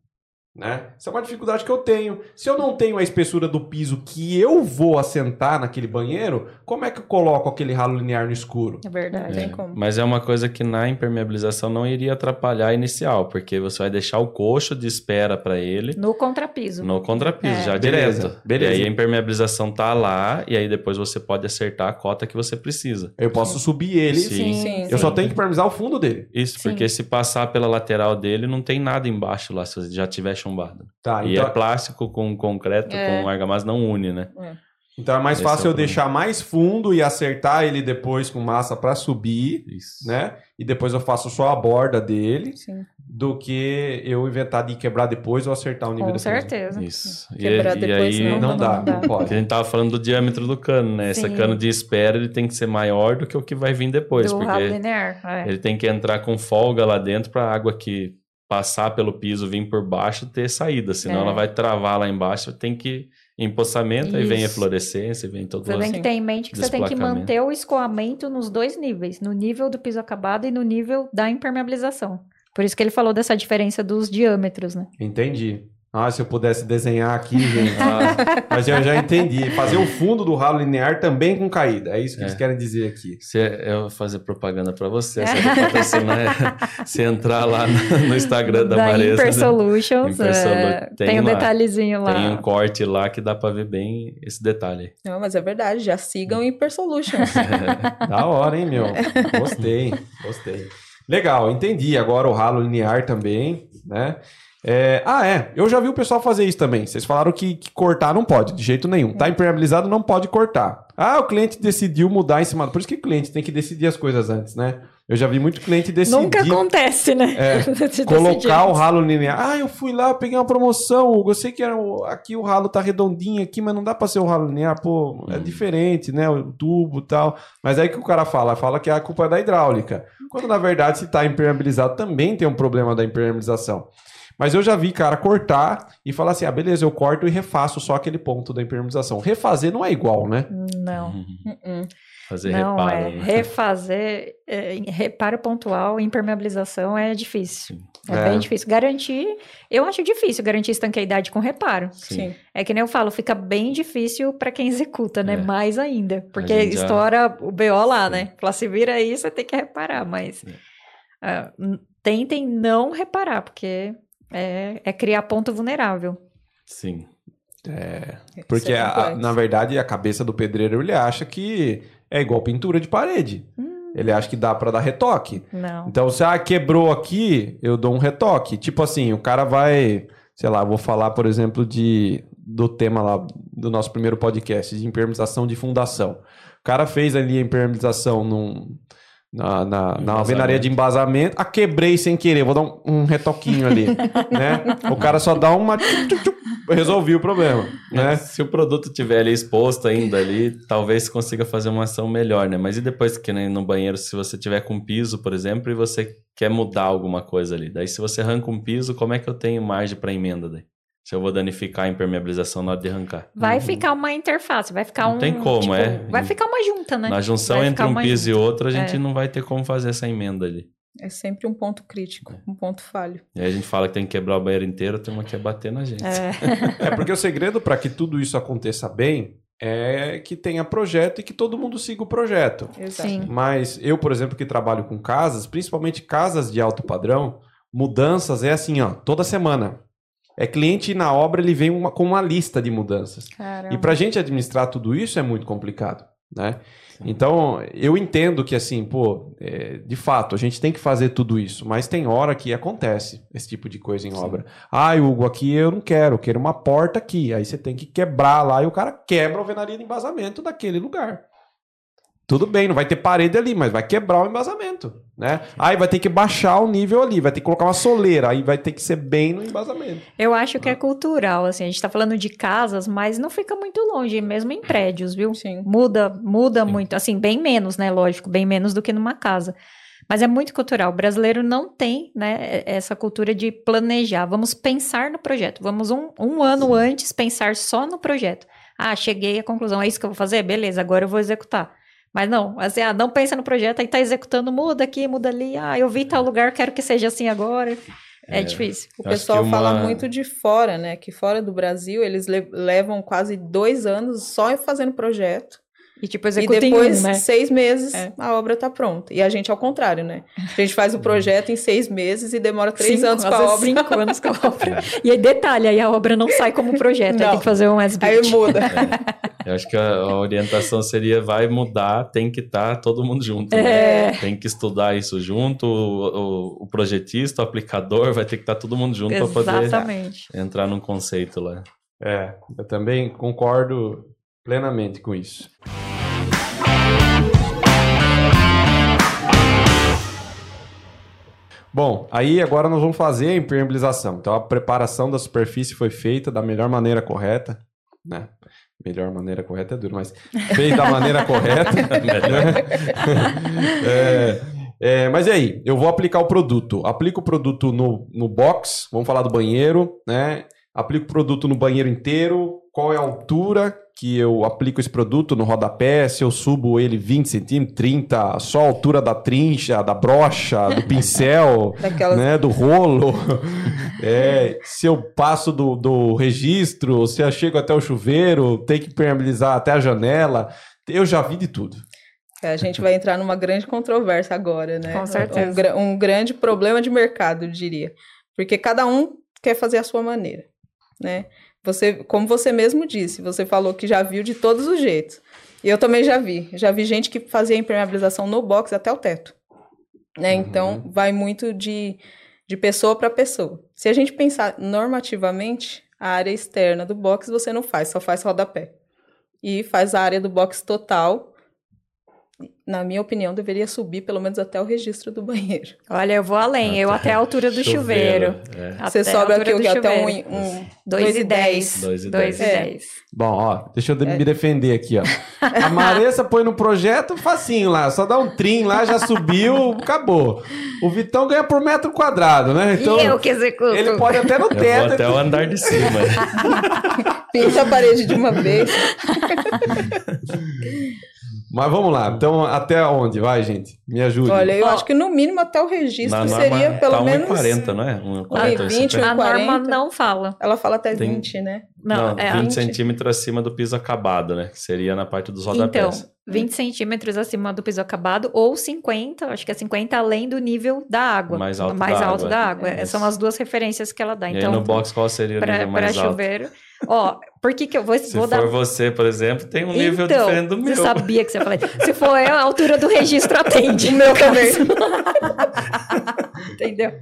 Né? Isso é uma dificuldade que eu tenho. Se eu não tenho a espessura do piso que eu vou assentar naquele banheiro, como é que eu coloco aquele ralo linear no escuro? É verdade. tem É, como. Mas é uma coisa que na impermeabilização não iria atrapalhar a inicial, porque você vai deixar o coxo de espera para ele No contrapiso. no contrapiso, É. já Beleza, direto. beleza. E aí a impermeabilização tá lá, e aí depois você pode acertar a cota que você precisa. Eu posso subir ele. Sim. Sim, Eu só sim. tenho que permisar o fundo dele. Isso, Sim. porque se passar pela lateral dele, não tem nada embaixo lá, se você já tiver chumbado. Tá, E então, é plástico com concreto, É. com argamassa, não une, né? então é mais Esse é fácil o eu deixar mais fundo e acertar ele depois com massa para subir, Isso. né? E depois eu faço só a borda dele. Sim. do que eu inventar de quebrar depois ou acertar o nível Com certeza. Isso. E, Quebrar e depois aí, não. Não, dá, não dá. não que pode. a gente tava falando do diâmetro do cano, né? Esse Sim. cano de espera, ele tem que ser maior do que o que vai vir depois, do porque linear. é. ele tem que entrar com folga lá dentro para a água que passar pelo piso, vir por baixo, ter saída, senão É. ela vai travar lá embaixo, tem que empossamento, aí vem a Isso. fluorescência, vem todo Você tem que ter em mente que você tem que manter o escoamento nos dois níveis, no nível do piso acabado e no nível da impermeabilização. Por isso que ele falou dessa diferença dos diâmetros, né? Entendi. Ah, se eu pudesse desenhar aqui, gente. Ah, Mas eu já entendi. Fazer o fundo do ralo linear também com caída. É isso que É. eles querem dizer aqui. se eu vou fazer propaganda para você, se patrocinar, é, se entrar lá no, Instagram da, Maresa, Imper né? Solutions, Imper Solu- é, tem tem um lá. detalhezinho lá. tem um corte lá que dá para ver bem esse detalhe. Não, mas é verdade, já sigam o Hyper Solutions. Da hora, hein, meu? Gostei, gostei. Legal, entendi. Agora o ralo linear também, né? É, ah, é. Eu já vi o pessoal fazer isso também. Vocês falaram que, que cortar não pode, de jeito nenhum. Tá impermeabilizado, não pode cortar. Ah, o cliente decidiu mudar em cima. Por isso que o cliente tem que decidir as coisas antes, né? Eu já vi muito cliente decidir. Nunca acontece, né? É, De colocar o ralo linear. Ah, eu fui lá, peguei uma promoção. Hugo, Eu sei que era o- aqui o ralo tá redondinho aqui, mas não dá pra ser o ralo linear. Pô, é Hum. diferente, né? O tubo e tal. Mas aí que o cara fala? Fala que a culpa é da hidráulica. Quando na verdade, se tá impermeabilizado, também tem um problema da impermeabilização. Mas eu já vi cara cortar e falar assim: ah, beleza, eu corto e refaço só aquele ponto da impermeabilização. Refazer não é igual, né? Não. Uh-uh. Fazer Não, reparo. é né? refazer, é, reparo pontual, impermeabilização é difícil. É, É. bem difícil. Garantir, eu acho difícil garantir estanqueidade com reparo. Sim. É que nem eu falo, fica bem difícil para quem executa, né? É. Mais ainda. Porque já- estoura o BO lá, Sim. né? Fala, se vira aí, você tem que reparar, mas É. n- tentem não reparar, porque é, é criar ponto vulnerável. Sim. É. Isso Porque, é a- na verdade, a cabeça do pedreiro ele acha que é igual pintura de parede. Ele acha que dá pra dar retoque. Não. Então, se ah, quebrou aqui, eu dou um retoque. Tipo assim, o cara vai, sei lá, vou falar, por exemplo, de do tema lá do nosso primeiro podcast, de impermeabilização de fundação. O cara fez ali a impermeabilização num, na, na, na alvenaria de embasamento. Ah, quebrei sem querer, vou dar um, um retoquinho ali, né? O cara só dá uma... Resolvi o problema, né? Se o produto tiver ali exposto ainda ali, talvez consiga fazer uma ação melhor, né? Mas e depois que nem no banheiro, se você tiver com piso, por exemplo, e você quer mudar alguma coisa ali, daí se você arranca um piso, como é que eu tenho margem para emenda daí? Se eu vou danificar a impermeabilização na hora de arrancar. Vai ficar uma interface, vai ficar Não um. tem como, tipo, é. Vai ficar uma junta, né? Na junção Vai entre um piso e junta. outro, a gente É. não vai ter como fazer essa emenda ali. É sempre um ponto crítico, um ponto falho. E aí a gente fala que tem que quebrar o banheiro inteiro, tem uma que é bater na gente. É. É porque o segredo para que tudo isso aconteça bem é que tenha projeto e que todo mundo siga o projeto. Exato. Sim. Mas eu, por exemplo, que trabalho com casas, principalmente casas de alto padrão, mudanças é assim, ó, toda semana. É cliente na obra, ele vem uma- com uma lista de mudanças. Caramba. E pra gente administrar tudo isso é muito complicado, né? Então, eu entendo que assim, pô, é, de fato, a gente tem que fazer tudo isso, mas tem hora que acontece esse tipo de coisa em Sim. obra. Ah, Hugo, aqui eu não quero, eu quero uma porta aqui. Aí você tem que quebrar lá e o cara quebra a alvenaria de embasamento daquele lugar. Tudo bem, não vai ter parede ali, mas vai quebrar o embasamento, né? Aí vai ter que baixar o nível ali, vai ter que colocar uma soleira, aí vai ter que ser bem no embasamento. Eu acho que é cultural, assim, a gente tá falando de casas, mas não fica muito longe, mesmo em prédios, viu? Sim. Muda, muda Sim. muito, assim, bem menos, né, lógico, bem menos do que numa casa. Mas é muito cultural. O brasileiro não tem, né, essa cultura de planejar. Vamos pensar no projeto. Vamos um, um ano antes pensar só no projeto. Ah, cheguei à conclusão, é isso que eu vou fazer? Beleza, agora eu vou executar. Mas não, assim, ah, não pensa no projeto, aí tá executando, muda aqui, muda ali. Ah, eu vi tal lugar, quero que seja assim agora. É, É. difícil. O pessoal que fala uma- muito de fora, né? Que fora do Brasil eles le- levam quase dois anos só fazendo projeto. E tipo, E executa depois, em um, né? seis meses, É. a obra tá pronta. E a gente, ao contrário, né? A gente faz o projeto em seis meses e demora três Cinco, anos com a obra. cinco anos com a obra. E aí, detalhe, aí a obra não sai como projeto, aí tem que fazer um as Aí muda. Eu acho que a, a orientação seria vai mudar, tem que estar todo mundo junto. É. né? Tem que estudar isso junto, o, o- o projetista, o aplicador, vai ter que estar todo mundo junto para poder Exatamente. entrar num conceito lá. É, eu também concordo plenamente com isso. Bom, aí agora nós vamos fazer a impermeabilização. Então a preparação da superfície foi feita da melhor maneira correta, né? Melhor maneira correta é duro, mas fez da maneira correta. né? É, é, mas e aí? Eu vou aplicar o produto. Aplico o produto no, no box, vamos falar do banheiro, né? Aplico o produto no banheiro inteiro. Qual é a altura que eu aplico esse produto no rodapé? Se eu subo ele 20 centímetros, 30, só a altura da trincha, da brocha, do pincel, Daquelas né, do rolo. É, se eu passo do, do registro, se eu chego até o chuveiro, tem que impermeabilizar até a janela. Eu já vi de tudo. É, A gente vai entrar numa grande controvérsia agora, né? Com certeza. Um, um grande problema de mercado, eu diria. Porque cada um quer fazer a sua maneira, né? Você, como você mesmo disse, você falou que já viu de todos os jeitos. E eu também já vi. Já vi gente que fazia impermeabilização no box até o teto. Né? Uhum. Então, vai muito de, de pessoa para pessoa. Se a gente pensar normativamente, a área externa do box você não faz, só faz rodapé. e faz a área do box total. Na minha opinião, deveria subir pelo menos até o registro do banheiro. Olha, eu vou além, eu até a altura do chuveiro. É. Até Você sobe aqui o? Até um, chuveiro. um 2 e 10. 2 e 2 10. e É. 10. Bom, ó, deixa eu de- me defender aqui, ó. A Maressa põe no projeto facinho lá, só dá um trim lá, já subiu, acabou. O Vitão ganha por metro quadrado, né? Então, e eu que executo. ele pode até no Eu vou teto. até o andar de cima. pinta a parede de uma vez. Mas vamos lá, então até onde? Vai, gente, me ajude. Olha, eu Ó, acho que no mínimo até o registro Na seria norma pelo tá menos. 1,40, não é? 1,40. 1,20, super- A norma 40. não fala. Ela fala até Tem- 20, né? Não, Não, é 20 20. centímetros acima do piso acabado, né? Que seria na parte dos Então, rodapés. 20 centímetros acima do piso acabado ou 50, acho que é 50 além do nível da água. Mais alto mais da alto água. da água. É são as duas referências que ela dá. e Então, aí no box qual seria o para nível mais alto? chuveiro. Ó, por que que eu vou, Se vou for dar... você, por exemplo, tem um nível então, diferente do meu. Você sabia que você ia falar isso. Se for eu, a altura do registro atende. O meu também. Entendeu?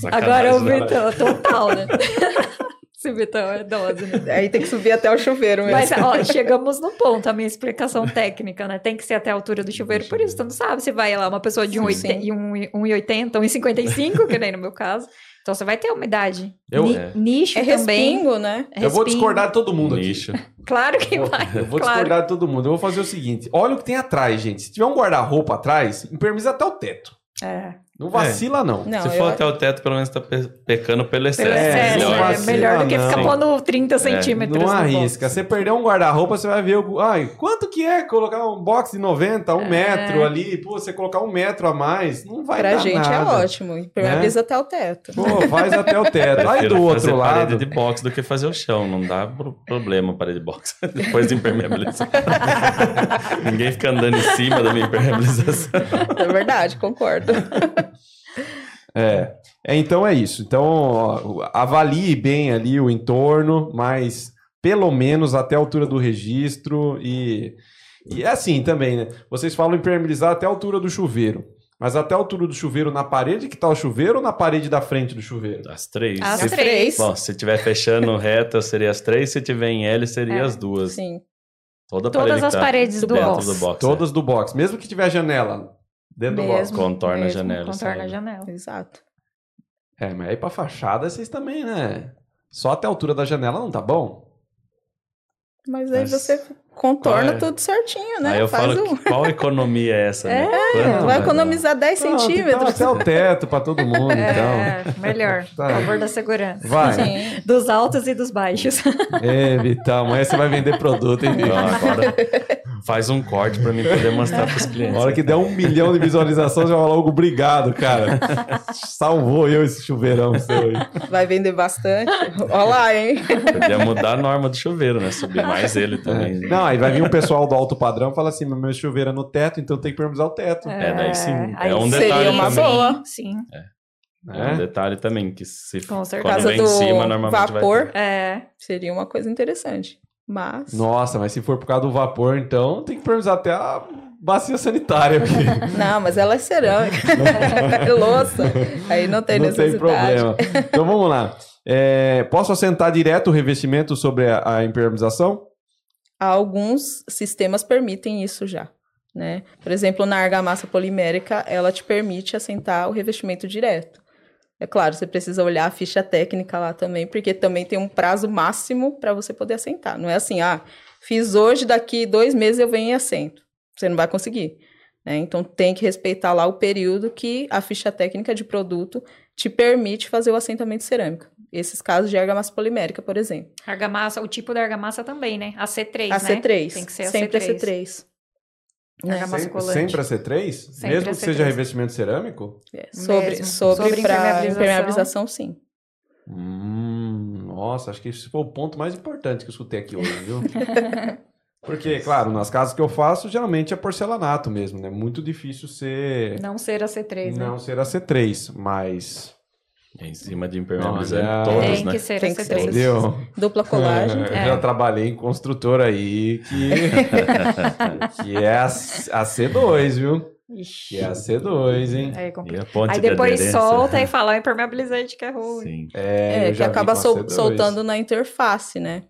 Sacanagem, Agora o né? Vitão, total, né? Esse Vitão é dose, né? Aí tem que subir até o chuveiro mesmo. Mas, ó, chegamos no ponto, a minha explicação técnica, né? Tem que ser até a altura do chuveiro, por isso tu não sabe se vai lá uma pessoa de 1,80, Sim. um 1,80, 1,55, que nem no meu caso. Então você vai ter umidade. Eu- Ni- É. Nicho é também. respingo, né? Eu vou discordar de todo mundo aqui. Nicho. Claro que Eu vou- vai. Eu vou claro. discordar de todo mundo. Eu vou fazer o seguinte: olha o que tem atrás, gente. Se tiver um guarda-roupa atrás, impermisa até o teto. É, Não vacila, não. Não, Se eu for acho- até o teto, pelo menos tá pe- pecando pelo excesso. pelo É, excesso, não é vacila, melhor do que não. ficar pondo 30 centímetros Não arrisca. Você perder um guarda-roupa, você vai ver. O... Ai, quanto que é colocar um box de 90, um É. metro ali? Pô, você colocar um metro a mais, não vai Pra dar gente nada. é ótimo. Impermeabiliza até o teto. Pô, faz até o teto. Aí do fazer outro parede lado. de box do que fazer o chão. Não dá pro- problema parede de box. Depois de impermeabilizar. Ninguém fica andando em cima da minha impermeabilização. É verdade, concordo. É. É, Então é isso. Então, ó, avalie bem ali o entorno, mas pelo menos até a altura do registro e. E é assim também, né? Vocês falam impermeabilizar até a altura do chuveiro. Mas até a altura do chuveiro na parede que tá o chuveiro ou na parede da frente do chuveiro? As três. As se, três. Bom, se tiver fechando reta, seria as três. Se tiver em L, seria É, as duas. Sim. Toda Todas parede as tá paredes do box. do box. Todas do box. Mesmo que tiver janela dentro do box. Mesmo. Contorna a mesmo, janela, Contorna a janela. Exato. É, mas aí pra fachada vocês também, né? Só até a altura da janela não tá bom? Mas aí Mas você contorna é? tudo certinho, né? Aí eu Faz falo, que- qual economia é essa, né? É, Quanto vai economizar 10 Pronto, então centímetros. até o teto pra todo mundo, então. É, melhor. Tá. A favor da segurança. Vai. Sim. Dos altos e dos baixos. É, Vitão, amanhã você vai vender produto, hein? Não, agora faz um corte pra mim poder mostrar pros clientes. Na hora que der um milhão de visualizações, já vai logo, obrigado, cara. Salvou eu esse chuveirão seu aí. Vai vender bastante. Olha lá, hein? Podia mudar a norma do chuveiro, né? Subir mais ele também. Não, aí vai vir um pessoal do alto padrão e fala assim: meu chuveiro é no teto, então tem que permeabilizar o teto. É, daí sim. aí É um seria detalhe uma também. boa. Sim, É um né? detalhe também, que se Com quando certeza. Casa vem do em cima, normalmente vapor. vai ter. é. Seria uma coisa interessante. Mas. Nossa, mas se for por causa do vapor, então tem que permeabilizar até a bacia sanitária. Porque Não, mas ela é cerâmica. é louça. Aí não tem não tem necessidade. problema. Então vamos lá. É, posso assentar direto o revestimento sobre a, a impermeabilização? Alguns sistemas permitem isso já. Né? Por exemplo, na argamassa polimérica, ela te permite assentar o revestimento direto. É claro, você precisa olhar a ficha técnica lá também, porque também tem um prazo máximo para você poder assentar. Não é assim, ah, fiz hoje, daqui dois meses eu venho e assento. Você não vai conseguir. né? Então tem que respeitar lá o período que a ficha técnica de produto te permite fazer o assentamento cerâmico. Esses casos de argamassa polimérica, por exemplo. Argamassa, o tipo da argamassa também, né? A C3, A né? C3. Tem que ser a sempre C3. a C3. Né? Argamassa Sempre, colante. sempre a C3? Sempre Mesmo a que seja C3. revestimento cerâmico? É, Sobre, Mesmo. sobre, Sobre pra impermeabilização. impermeabilização, sim. Hum, nossa, acho que esse foi o ponto mais importante que eu escutei aqui hoje, viu? Porque, claro, nas casas que eu faço, geralmente é porcelanato mesmo, né? Muito difícil ser. Não ser a C3, né? Não ser a C3, mas. Em cima de impermeabilizante, Olha. todos, Tem né? que ser Tem que ser C3. a C3. Entendeu? Dupla colagem. Eu É. já trabalhei em construtora aí que. que é a, a C2, viu? Que é a C2, hein? E ponte Aí de depois aderência. solta e fala "Ah, impermeabilizante que é ruim. Sim. É, É, que acaba sol- C2. soltando na interface, né?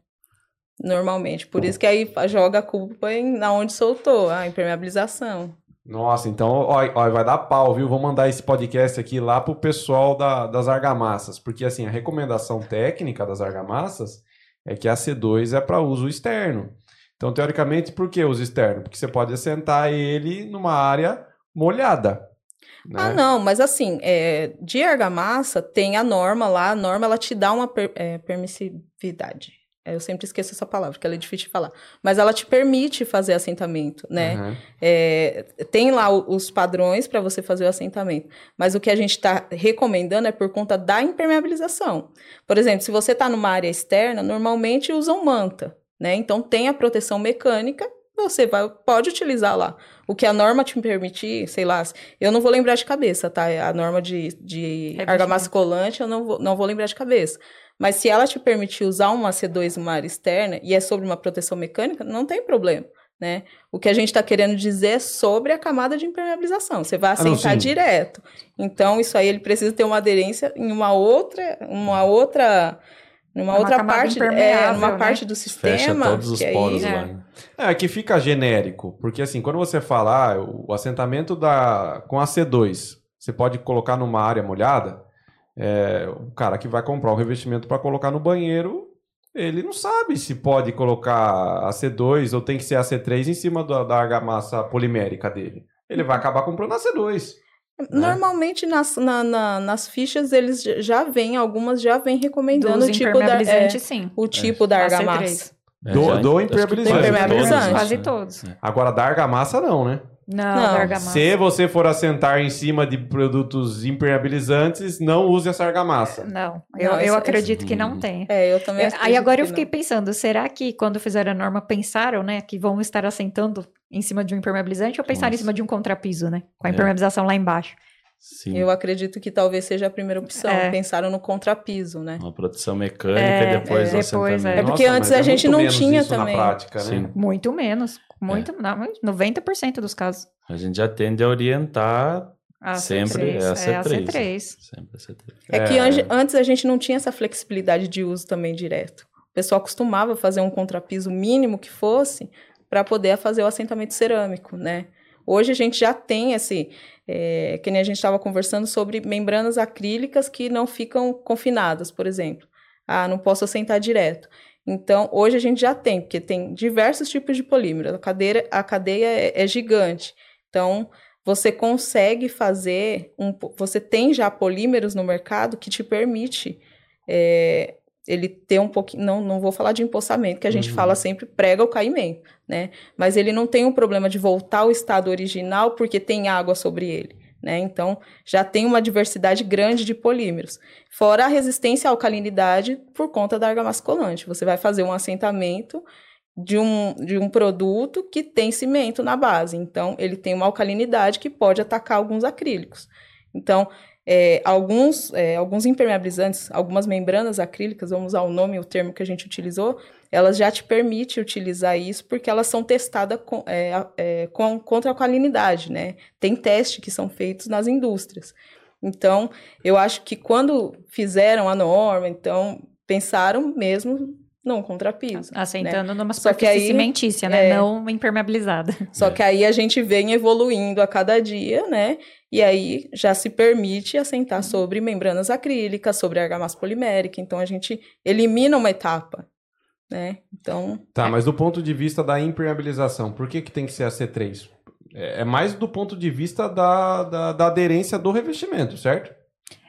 Normalmente. Por isso que aí joga a culpa em na onde soltou, a impermeabilização. Nossa, então ó, ó, vai dar pau, viu? Vou mandar esse podcast aqui lá pro pessoal da- das argamassas, porque assim, a recomendação técnica das argamassas é que a C2 é para uso externo. Então, teoricamente, por que uso externo? Porque você pode assentar ele numa área molhada. né? Ah, não, mas assim, é, de argamassa tem a norma lá, a norma ela te dá uma per- é, permissividade. É, Eu sempre esqueço essa palavra, porque ela é difícil de falar. Mas ela te permite fazer assentamento, né? Uhum. É, tem lá o- os padrões para você fazer o assentamento. Mas o que a gente está recomendando é por conta da impermeabilização. Por exemplo, se você está numa área externa, normalmente usam manta, né? Então tem a proteção mecânica, você vai, pode utilizar lá. O que a norma te permitir, sei lá, eu não vou lembrar de cabeça, tá? A norma de, de Revestimento. argamassa colante eu não vou, não vou lembrar de cabeça. Mas se ela te permitir usar uma C2 numa área externa e é sobre uma proteção mecânica, não tem problema, né? O que a gente está querendo dizer é sobre a camada de impermeabilização. Você vai Ah, não, assentar direto. Então, isso aí ele precisa ter uma aderência em uma outra, uma outra, numa Uma outra parte, é, impermeável, numa né? parte do sistema. Fecha todos os que aí- poros é. lá. né? É, que fica genérico, porque assim, quando você falar o assentamento da com a C2, você pode colocar numa área molhada, é, o cara que vai comprar um revestimento para colocar no banheiro, ele não sabe se pode colocar a C2 ou tem que ser a C3 em cima da, da argamassa polimérica dele. Ele vai acabar comprando a C2. Normalmente nas, na- na- nas fichas eles já vêm, algumas já vêm recomendando Dos o tipo da, é, sim. o tipo da A argamassa. C3. É, Do- já- do impermeabilizante. quase Impermeabilizante. todos, Quase né? todos. Agora da argamassa não, né? Não, Não. argamassa. Se você for assentar em cima de produtos impermeabilizantes, não use essa argamassa. Não, eu, Não, eu essa- acredito que não tem. É, eu também É, acredito Aí agora eu que fiquei não. pensando, será que quando fizeram a norma pensaram, né, que vão estar assentando em cima de um impermeabilizante ou pensaram em Nossa. cima de um contrapiso, né, com a É. impermeabilização lá embaixo? Sim. Eu acredito que talvez seja a primeira opção. É. Pensaram no contrapiso, né? Uma proteção mecânica É, e depois é, o depois, assentamento. É porque Nossa, antes a gente muito não tinha isso também. na prática, né? Sim. Muito menos, muito, não, 90% dos casos. A gente já tende a orientar A Sempre C3, é a É a C3. C3. sempre a C3. É, que É. antes a gente não tinha essa flexibilidade de uso também direto. O pessoal costumava fazer um contrapiso mínimo que fosse para poder fazer o assentamento cerâmico, né? Hoje a gente já tem esse, é, que nem a gente estava conversando sobre membranas acrílicas que não ficam confinadas, por exemplo. Ah, não posso assentar direto. Então, hoje a gente já tem, porque tem diversos tipos de polímeros. A, cadeira, a cadeia é, é gigante. Então, você consegue fazer, um, você tem já polímeros no mercado que te permite é, ele ter um pouquinho, não, não vou falar de empossamento, que a gente Uhum. fala sempre prega o caimento, né? Mas ele não tem um problema de voltar ao estado original porque tem água sobre ele, né? Então, já tem uma diversidade grande de polímeros. Fora a resistência à alcalinidade por conta da argamassa colante. Você vai fazer um assentamento de um, de um produto que tem cimento na base. Então, ele tem uma alcalinidade que pode atacar alguns acrílicos. Então, é, alguns, é, alguns impermeabilizantes, algumas membranas acrílicas, vamos usar o nome, o termo que a gente utilizou, elas já te permitem utilizar isso porque elas são testadas com, é, é, com- contra a alcalinidade, né? Tem testes que são feitos nas indústrias. Então, eu acho que quando fizeram a norma, então, pensaram mesmo num contrapiso. Assentando numa Só que superfície cimentícia, né? é. Não impermeabilizada. Só que aí a gente vem evoluindo a cada dia, né? E aí já se permite assentar sobre membranas acrílicas, sobre argamassa polimérica. Então a gente elimina uma etapa, né? Então, Tá, mas do ponto de vista da impermeabilização, por que, que tem que ser a C3? É é mais do ponto de vista da, da, da aderência do revestimento, certo?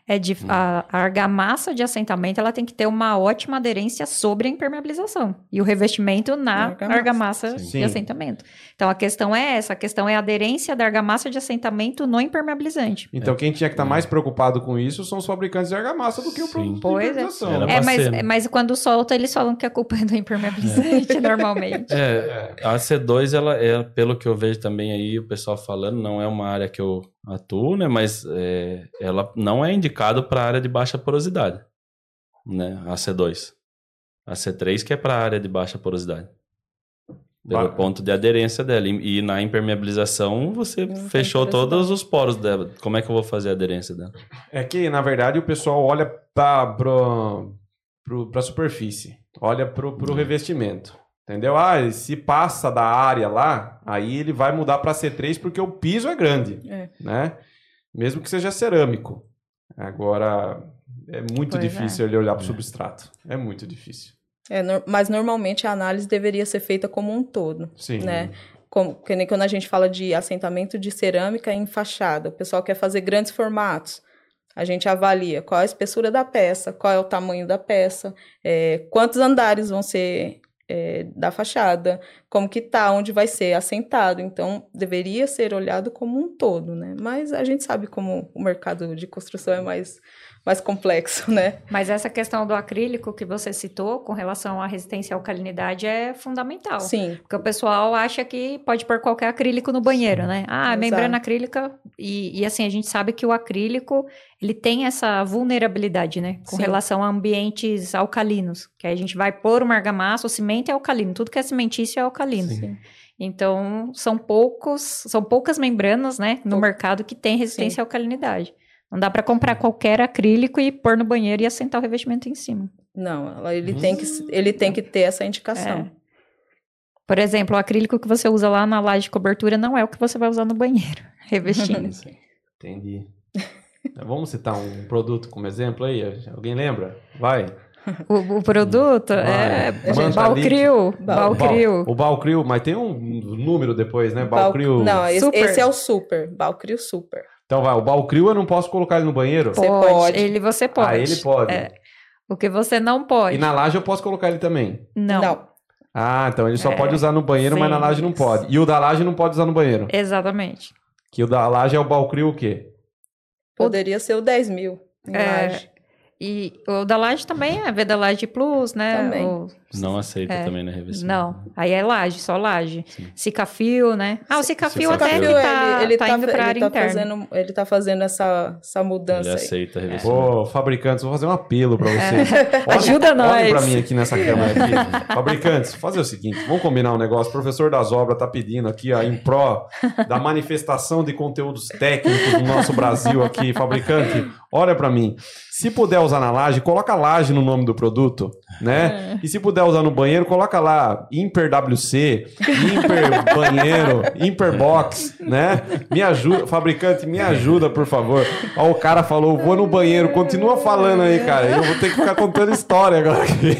É de, a, a argamassa de assentamento ela tem que ter uma ótima aderência sobre a impermeabilização e o revestimento na Argamassa. argamassa, de assentamento. Então a questão é essa, a questão é a aderência da argamassa de assentamento no impermeabilizante. Então quem tinha que estar mais preocupado com isso são os fabricantes de argamassa do que o produto de Pois é. É, mas, né? mas quando solta, eles falam que a culpa é do impermeabilizante, normalmente. É, a C2, ela é, pelo que eu vejo também aí, o pessoal falando, não é uma área que eu atuo, né? Mas é, ela não é indicado para área de baixa porosidade, né? A C2. A C3 que é para área de baixa porosidade. Pelo Ba- ponto de aderência dela. E, e na impermeabilização, você Não fechou todos os poros dela. Como é que eu vou fazer a aderência dela? É que, na verdade, o pessoal olha para a superfície. olha pro, pro revestimento. Entendeu? Ah, se passa da área lá, aí ele vai mudar para C3 porque o piso é grande, É. né? Mesmo que seja cerâmico. Agora, é muito Pois é. difícil ele olhar para o substrato. É muito difícil. É, nor- mas normalmente a análise deveria ser feita como um todo. Sim. Né? Como, que nem quando a gente fala de assentamento de cerâmica em fachada, o pessoal quer fazer grandes formatos. A gente avalia qual a espessura da peça, qual é o tamanho da peça, é, quantos andares vão ser é, da fachada, como que tá, onde vai ser assentado. Então, deveria ser olhado como um todo, né? Mas a gente sabe como o mercado de construção é mais, mais complexo, né? Mas essa questão do acrílico que você citou com relação à resistência à alcalinidade é fundamental. Sim, Porque o pessoal acha que pode pôr qualquer acrílico no banheiro, né? Ah, Exato. membrana acrílica. E, e assim, a gente sabe que o acrílico, ele tem essa vulnerabilidade, né? Com Sim. relação a ambientes alcalinos. Que aí a gente vai pôr uma argamassa, o cimento é alcalino. Tudo que é cimentício é alcalino. sim. Então, são poucos, são poucas membranas, né, no Pou- mercado que tem resistência à alcalinidade. Não dá para comprar qualquer acrílico e pôr no banheiro e assentar o revestimento em cima. Não, ele, tem que, ele tem que ter essa indicação. É. Por exemplo, o acrílico que você usa lá na laje de cobertura não é o que você vai usar no banheiro, revestindo. Entendi. Vamos citar um produto como exemplo aí? Alguém lembra? Vai. o, o produto é Vai. Manta Balcril, Bal- Balcril. O Balcril, mas tem um número depois, né? Bal- Balcril. Não, esse, Super. esse é o super, Balcrio Super. Então vai, o Balcril eu não posso colocar ele no banheiro? Você Pode, pode. ele você pode. Ah, ele pode. É. O que você não pode. E na laje eu posso colocar ele também. Não. Ah, então ele só É, pode usar no banheiro, mas na sim. laje não pode. E o da laje não pode usar no banheiro. Exatamente. Que o da laje é o Balcril o quê? Poderia ser o 10 mil. É, laje. E o da laje também é Veda Laje Plus, né? Também. O- Não aceita É. também na revista. Não, aí é laje, só laje. Sim. Cicafio, né? Ah, o Cicafio Cicafio, até que Cafio, tá, ele, ele tá tá, indo pra ele área tá interna. fazendo, ele tá fazendo essa, essa Ele mudança aí. aceita a revista. Pô, fabricantes, vou fazer um apelo pra vocês. Olhem- É. Ajuda nós. Olhem pra mim aqui nessa câmera aqui. Fabricantes, fazer o seguinte, vamos combinar um negócio. O professor das obras tá pedindo aqui, ó, em pró da manifestação de conteúdos técnicos do nosso Brasil aqui. Fabricante, olha pra mim. Se puder usar na laje, coloca laje no nome do produto, né? E se puder usar no banheiro, coloca lá Imper WC, Imper banheiro, Imper box, né? Me ajuda, fabricante, me ajuda, por favor. Ó, o cara falou, vou no banheiro, continua falando aí, cara. Eu vou ter que ficar contando história agora aqui.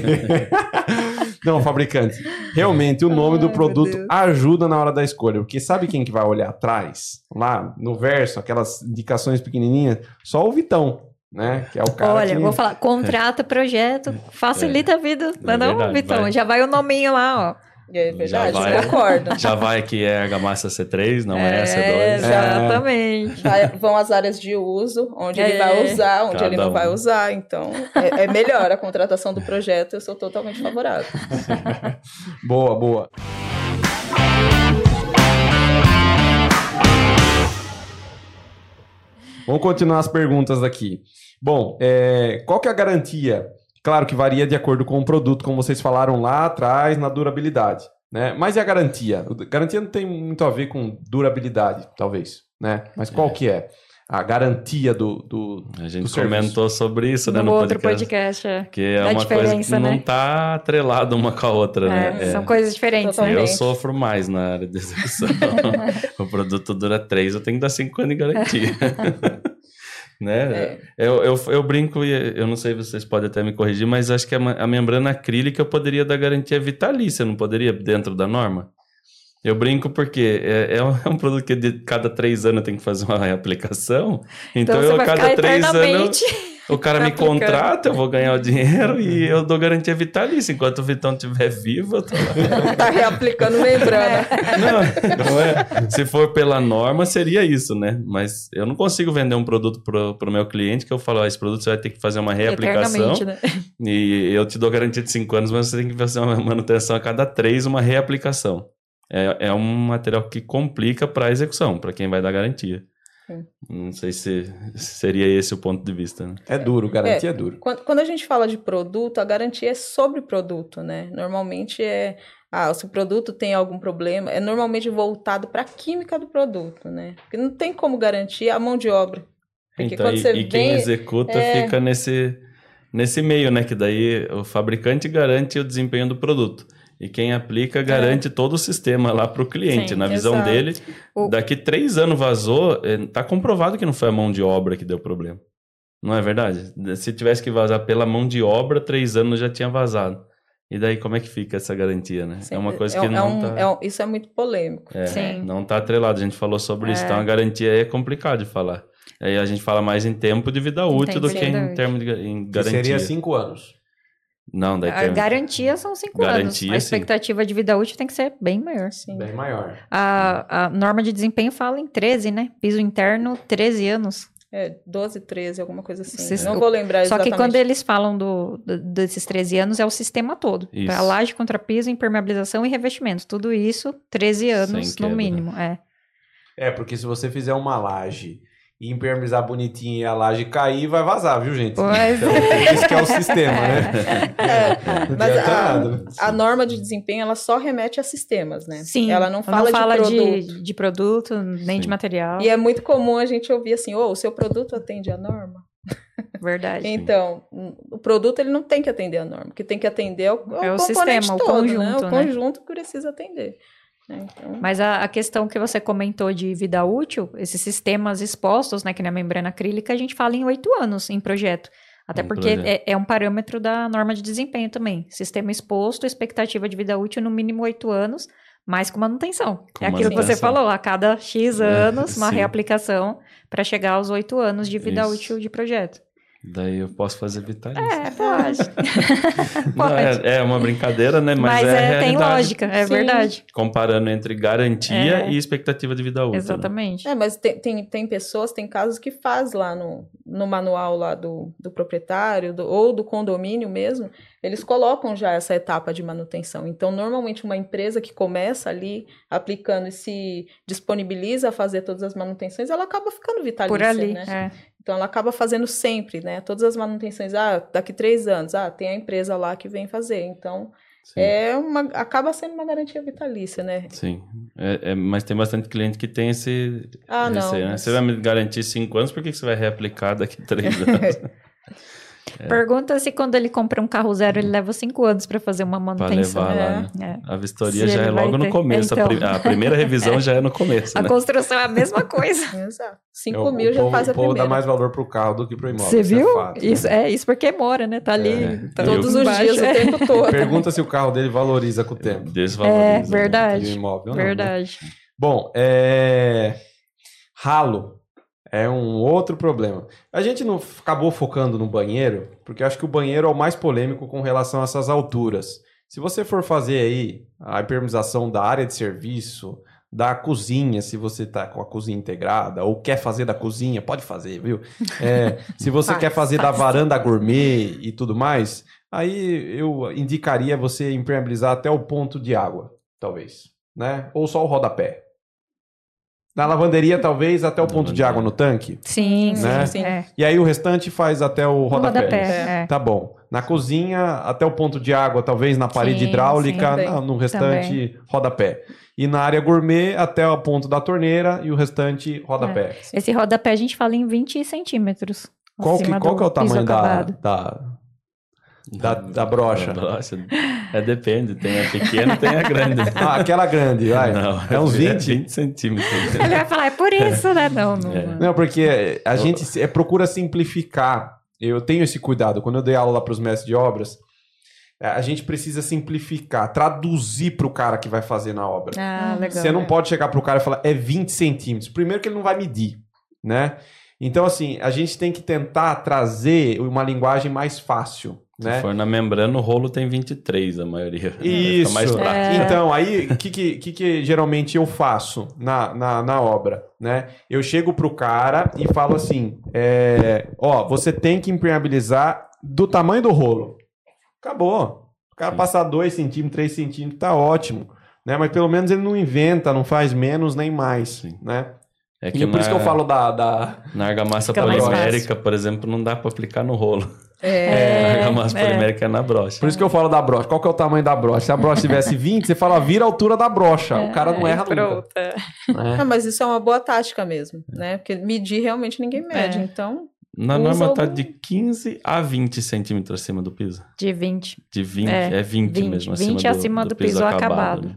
Não, fabricante, realmente o nome do Ai, produto meu Deus. ajuda na hora da escolha, porque sabe quem que vai olhar atrás? Lá no verso, aquelas indicações pequenininhas, só o Vitão, né? Que é o cara Olha, que... vou falar, contrata projeto, facilita a vida, não é, É não, verdade, Vitão? vai. Já vai o nominho lá, ó. É verdade, Já vai. concordo. Já vai que é argamassa C3, não é, C2. Exatamente. Vai- vão as áreas de uso, onde ele É. vai usar, onde Cada ele não um. vai usar. Então, é, é melhor a contratação do projeto. Eu sou totalmente favorável. Boa, boa. Vamos continuar as perguntas aqui. Bom, é, qual que é a garantia? Claro que varia de acordo com o produto, como vocês falaram lá atrás, na durabilidade. Né? Mas e a garantia? Garantia não tem muito a ver com durabilidade, talvez. Né? Mas qual que é? A garantia do, do, A gente do serviço. comentou sobre isso né, No no outro podcast. podcast, é. Que é Da uma coisa que diferença, não né? está atrelada uma com a outra, né? É, É. São coisas diferentes, né? Totalmente. Eu sofro mais na área de execução. o produto dura três, eu tenho que dar cinco anos de garantia. né? É. Eu, eu, eu brinco e eu não sei se vocês podem até me corrigir, mas acho que a, a membrana acrílica eu poderia dar garantia vitalícia, não poderia dentro da norma? Eu brinco porque é, é um, é produto que de cada três anos tenho que fazer uma reaplicação. Então, Então, eu cada três anos. O cara me aplicando. contrata, eu vou ganhar o dinheiro e eu dou garantia vitalícia. Enquanto o Vitão estiver vivo, eu tô lá. Tá reaplicando membrana. Não, não é. Se for pela norma, seria isso, né? Mas eu não consigo vender um produto pro, pro meu cliente que eu falo, ó, esse produto você vai ter que fazer uma reaplicação né? e eu te dou garantia de 5 anos, mas você tem que fazer uma manutenção a cada 3, uma reaplicação. É, é um material que complica para a execução, para quem vai dar garantia. Sim. Não sei se seria esse o ponto de vista, né? É duro, garantia é, duro. Quando, quando a gente fala de produto, a garantia é sobre produto, né? Normalmente é. Ah, se o produto tem algum problema, é normalmente voltado para a química do produto, né? Porque não tem como garantir a mão de obra. Porque Então, quando e, você e quem vem- executa é. fica nesse nesse meio, né? Que daí o fabricante garante o desempenho do produto. E quem aplica garante todo o sistema lá para o cliente. Sim, Na visão exato. dele, O- daqui três anos vazou, eh, tá comprovado que não foi a mão de obra que deu problema. Não é verdade? Se tivesse que vazar pela mão de obra, três anos já tinha vazado. E daí como é que fica essa garantia, né? Sim, é uma coisa é- que é não um- tá... é um- isso é muito polêmico. É, Sim. não tá atrelado. A gente falou sobre isso. É. Então a garantia aí é complicado de falar. Aí a gente fala mais em tempo de vida útil do tempo que em termos de em Que garantia. seria cinco anos. Não, daí A tem... garantia são cinco anos. Garantia, A sim. expectativa de vida útil tem que ser bem maior. Sim. Bem maior. A, a norma de desempenho fala em 13, né? Piso interno, 13 anos. É, 12, 13, alguma coisa assim. Vocês- Não vou lembrar Só que exatamente. quando eles falam do, do- desses 13 anos, é o sistema todo. Isso. Pra laje, contrapiso, impermeabilização e revestimento. Tudo isso, 13 anos no mínimo. É. É, porque se você fizer uma laje e impermeabilizar bonitinho e a laje cair, vai vazar, viu, gente? Pois Então, esse que é o sistema, né? É, Não mas a, a norma de desempenho, ela só remete a sistemas, né? Sim. Ela não fala, de produto. de, de produto, nem de Sim. material. E é muito comum a gente ouvir assim, ô, o seu produto atende à norma? Verdade. Então, hum, o produto ele não tem que atender a norma, o que tem que atender é o, É o componente sistema, o todo, né? conjunto, O né? conjunto que precisa atender. Né? Então, Mas a, a questão que você comentou de vida útil, esses sistemas expostos, né, que na membrana acrílica, a gente fala em oito anos em projeto. Até Em porque projeto. é, é um parâmetro da norma de desempenho também. Sistema exposto, expectativa de vida útil no mínimo oito anos, mais com manutenção. Com é aquilo que você falou, a cada X É, anos, uma sim. reaplicação para chegar aos oito anos de vida Isso. útil de projeto. Daí eu posso fazer vitalício. É, pode. Não, é, é uma brincadeira, né? Mas, Mas, é, a é, tem lógica, é Sim. verdade. Comparando entre garantia É. e expectativa de vida útil. né? Exatamente. é, mas tem, tem, tem pessoas, tem casos que faz lá no, no manual lá do, do proprietário do- ou do condomínio mesmo, eles colocam já essa etapa de manutenção. Então, normalmente uma empresa que começa ali aplicando e se disponibiliza a fazer todas as manutenções, ela acaba ficando vitalícia, Por ali. né? é. Então ela acaba fazendo sempre, né? Todas as manutenções, ah, daqui três anos, ah, tem a empresa lá que vem fazer. Então Sim. é uma, acaba sendo uma garantia vitalícia, né? Sim. É, é, mas tem bastante cliente que tem esse. Ah, não. receio, né? mas- Você vai me garantir cinco anos, por que você vai reaplicar daqui três anos? Pergunta se quando ele compra um carro zero, ele leva cinco anos para fazer uma Pra manutenção. levar lá, É. né? É. A vistoria Se já é logo ter. no começo. A Então. pri- A, primeira revisão já é no começo, A né? construção é a mesma coisa. Exato. É, 5 o- mil já povo, faz a O povo primeira. dá mais valor pro carro do que pro imóvel. Você isso viu? É fato, né? isso, é isso porque mora, né? Tá ali. É. tá Todos os embaixo, dias, é. o tempo todo. Pergunta se o carro dele valoriza com o tempo. Desvaloriza. É, né? verdade. O imóvel não, né? Verdade. Bom, é... ralo é um outro problema. A gente não acabou focando no banheiro, porque eu acho que o banheiro é o mais polêmico com relação a essas alturas. Se você for fazer aí a hipermização da área de serviço, da cozinha, se você tá com a cozinha integrada, ou quer fazer da cozinha, pode fazer, viu? É, se você Faz, quer fazer da faz. varanda gourmet e tudo mais, aí eu indicaria você impermeabilizar até o ponto de água, talvez, né? Ou só o rodapé. Na lavanderia, talvez, até o ponto de água no tanque. Sim, Né? sim, sim. É. E aí o restante faz até o rodapé. rodapé. é. Tá bom. Na cozinha, até o ponto de água, talvez na parede Sim, hidráulica, sim, no restante, rodapé. E na área gourmet, até o ponto da torneira e o restante, rodapé. Esse rodapé a gente fala em 20 centímetros. Qual, que, qual que é o tamanho da, da, da, da brocha? Da brocha. É, depende. Tem a pequena tem a grande. Ah, aquela grande, vai. Não, é uns 20? 20 centímetros. Ele vai falar, é por isso, né? Não, não. É. Não, porque a gente é, procura simplificar. Eu tenho esse cuidado. Quando eu dei aula para os mestres de obras, é, a gente precisa simplificar, traduzir para o cara que vai fazer na obra. Ah, legal. Você não pode chegar para o cara e falar, é 20 centímetros. Primeiro que ele não vai medir, né? Então, assim, a gente tem que tentar trazer uma linguagem mais fácil, Se né? for na membrana, o rolo tem 23, a maioria. Isso. É. Então, aí, o que, que, que, que geralmente eu faço na, na, na obra, né? Eu chego pro cara e falo assim, é, ó, você tem que impermeabilizar do tamanho do rolo. Acabou. O cara Sim. passar 2 centímetros, 3 centímetros, tá ótimo. Né? Mas pelo menos ele não inventa, não faz menos nem mais, Sim. né? É E por isso que eu falo da... da... Na argamassa polimérica, por exemplo, não dá para aplicar no rolo. É, a argamassa é. polimérica é na brocha. Por isso que eu falo da brocha. Qual que é o tamanho da brocha? Se a brocha tivesse 20, você fala, vira a altura da brocha. o cara não erra nunca. Pronto. é. né? Ah, mas isso é uma boa tática mesmo, né? Porque medir realmente ninguém mede. É. Então, Na norma tá algum- de 15 a 20 centímetros acima do piso. De 20, De 20, É, é, 20, 20, mesmo, acima 20 do, acima do piso acabado. né?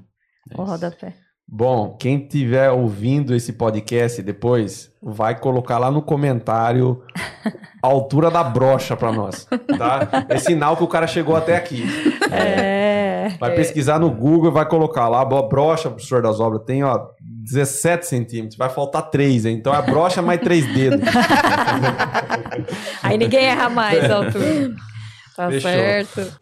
É o rodapé. Bom, quem tiver ouvindo esse podcast depois, vai colocar lá no comentário altura da brocha pra nós, tá? É sinal que o cara chegou até aqui. É. Vai pesquisar no Google e vai colocar lá, a brocha, professor das obras, tem, ó, 17 centímetros, vai faltar 3, hein? Então é brocha mais 3 dedos. Aí ninguém erra mais a altura. Tá Fechou. certo.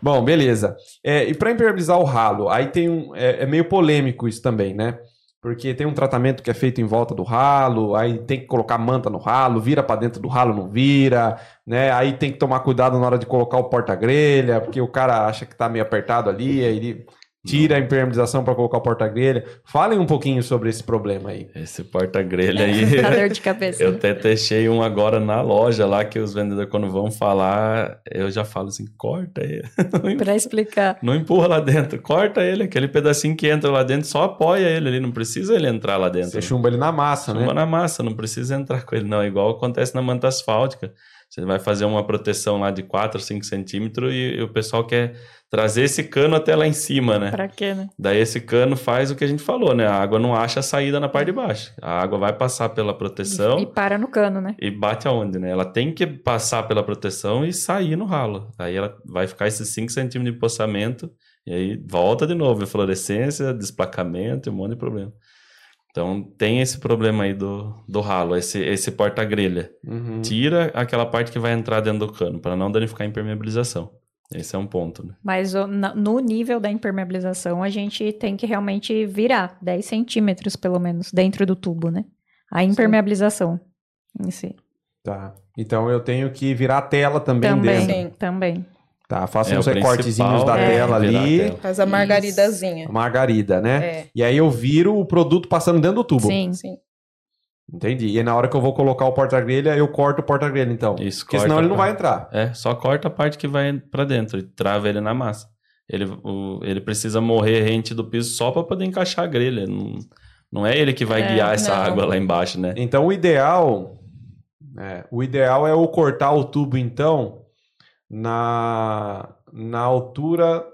Bom, beleza. É, e para impermeabilizar o ralo, aí tem um. É, é meio polêmico isso também, né? Porque tem um tratamento que é feito em volta do ralo, aí tem que colocar manta no ralo, vira para dentro do ralo, não vira, né? Aí tem que tomar cuidado na hora de colocar o porta-grelha, porque o cara acha que tá meio apertado ali, aí ele tira a impermeabilização para colocar o porta-grelha. Falem um pouquinho sobre esse problema aí. Esse porta-grelha aí. Dá dor de cabeça. Eu até deixei um agora na loja lá, que os vendedores, quando vão falar, eu já falo assim: corta ele. Pra explicar. Não empurra lá dentro, corta ele. Aquele pedacinho que entra lá dentro, só apoia ele ali. Não precisa ele entrar lá dentro. Você chumba ele na massa, Chumba né? na massa, não precisa entrar com ele, não. É igual acontece na manta asfáltica. Você vai fazer uma proteção lá de 4 ou 5 centímetros e o pessoal quer trazer esse cano até lá em cima, né? Pra quê, né? Daí esse cano faz o que a gente falou, né? A água não acha a saída na parte de baixo. A água vai passar pela proteção E para no cano, né? e bate aonde, né? Ela tem que passar pela proteção e sair no ralo. Aí ela vai ficar esses 5 centímetros de empoçamento e aí volta de novo. Fluorescência, desplacamento e um monte de problema. Então tem esse problema aí do, do ralo, esse, esse porta-grelha. Uhum. Tira aquela parte que vai entrar dentro do cano, para não danificar a impermeabilização. Esse é um ponto, né? Mas no nível da impermeabilização, a gente tem que realmente virar 10 centímetros, pelo menos, dentro do tubo, né? A impermeabilização em si. Tá. Então eu tenho que virar a tela também, Também, dentro. Sim. também. Tá, faço É, uns recortezinhos da principal é tela ali. tela. Faz a margaridazinha. Margarida, né? É, E aí eu viro o produto passando dentro do tubo. Sim. sim. Entendi. E aí na hora que eu vou colocar o porta-grelha, eu corto o porta-grelha, então. Isso, Porque corta senão ele não vai entrar. É, só corta a parte que vai para dentro e trava ele na massa. Ele, o- ele precisa morrer rente do piso só para poder encaixar a grelha. Não, não é ele que vai É, guiar essa não. água lá embaixo, né? Então o ideal. é, o ideal é eu cortar o tubo, então, na, na altura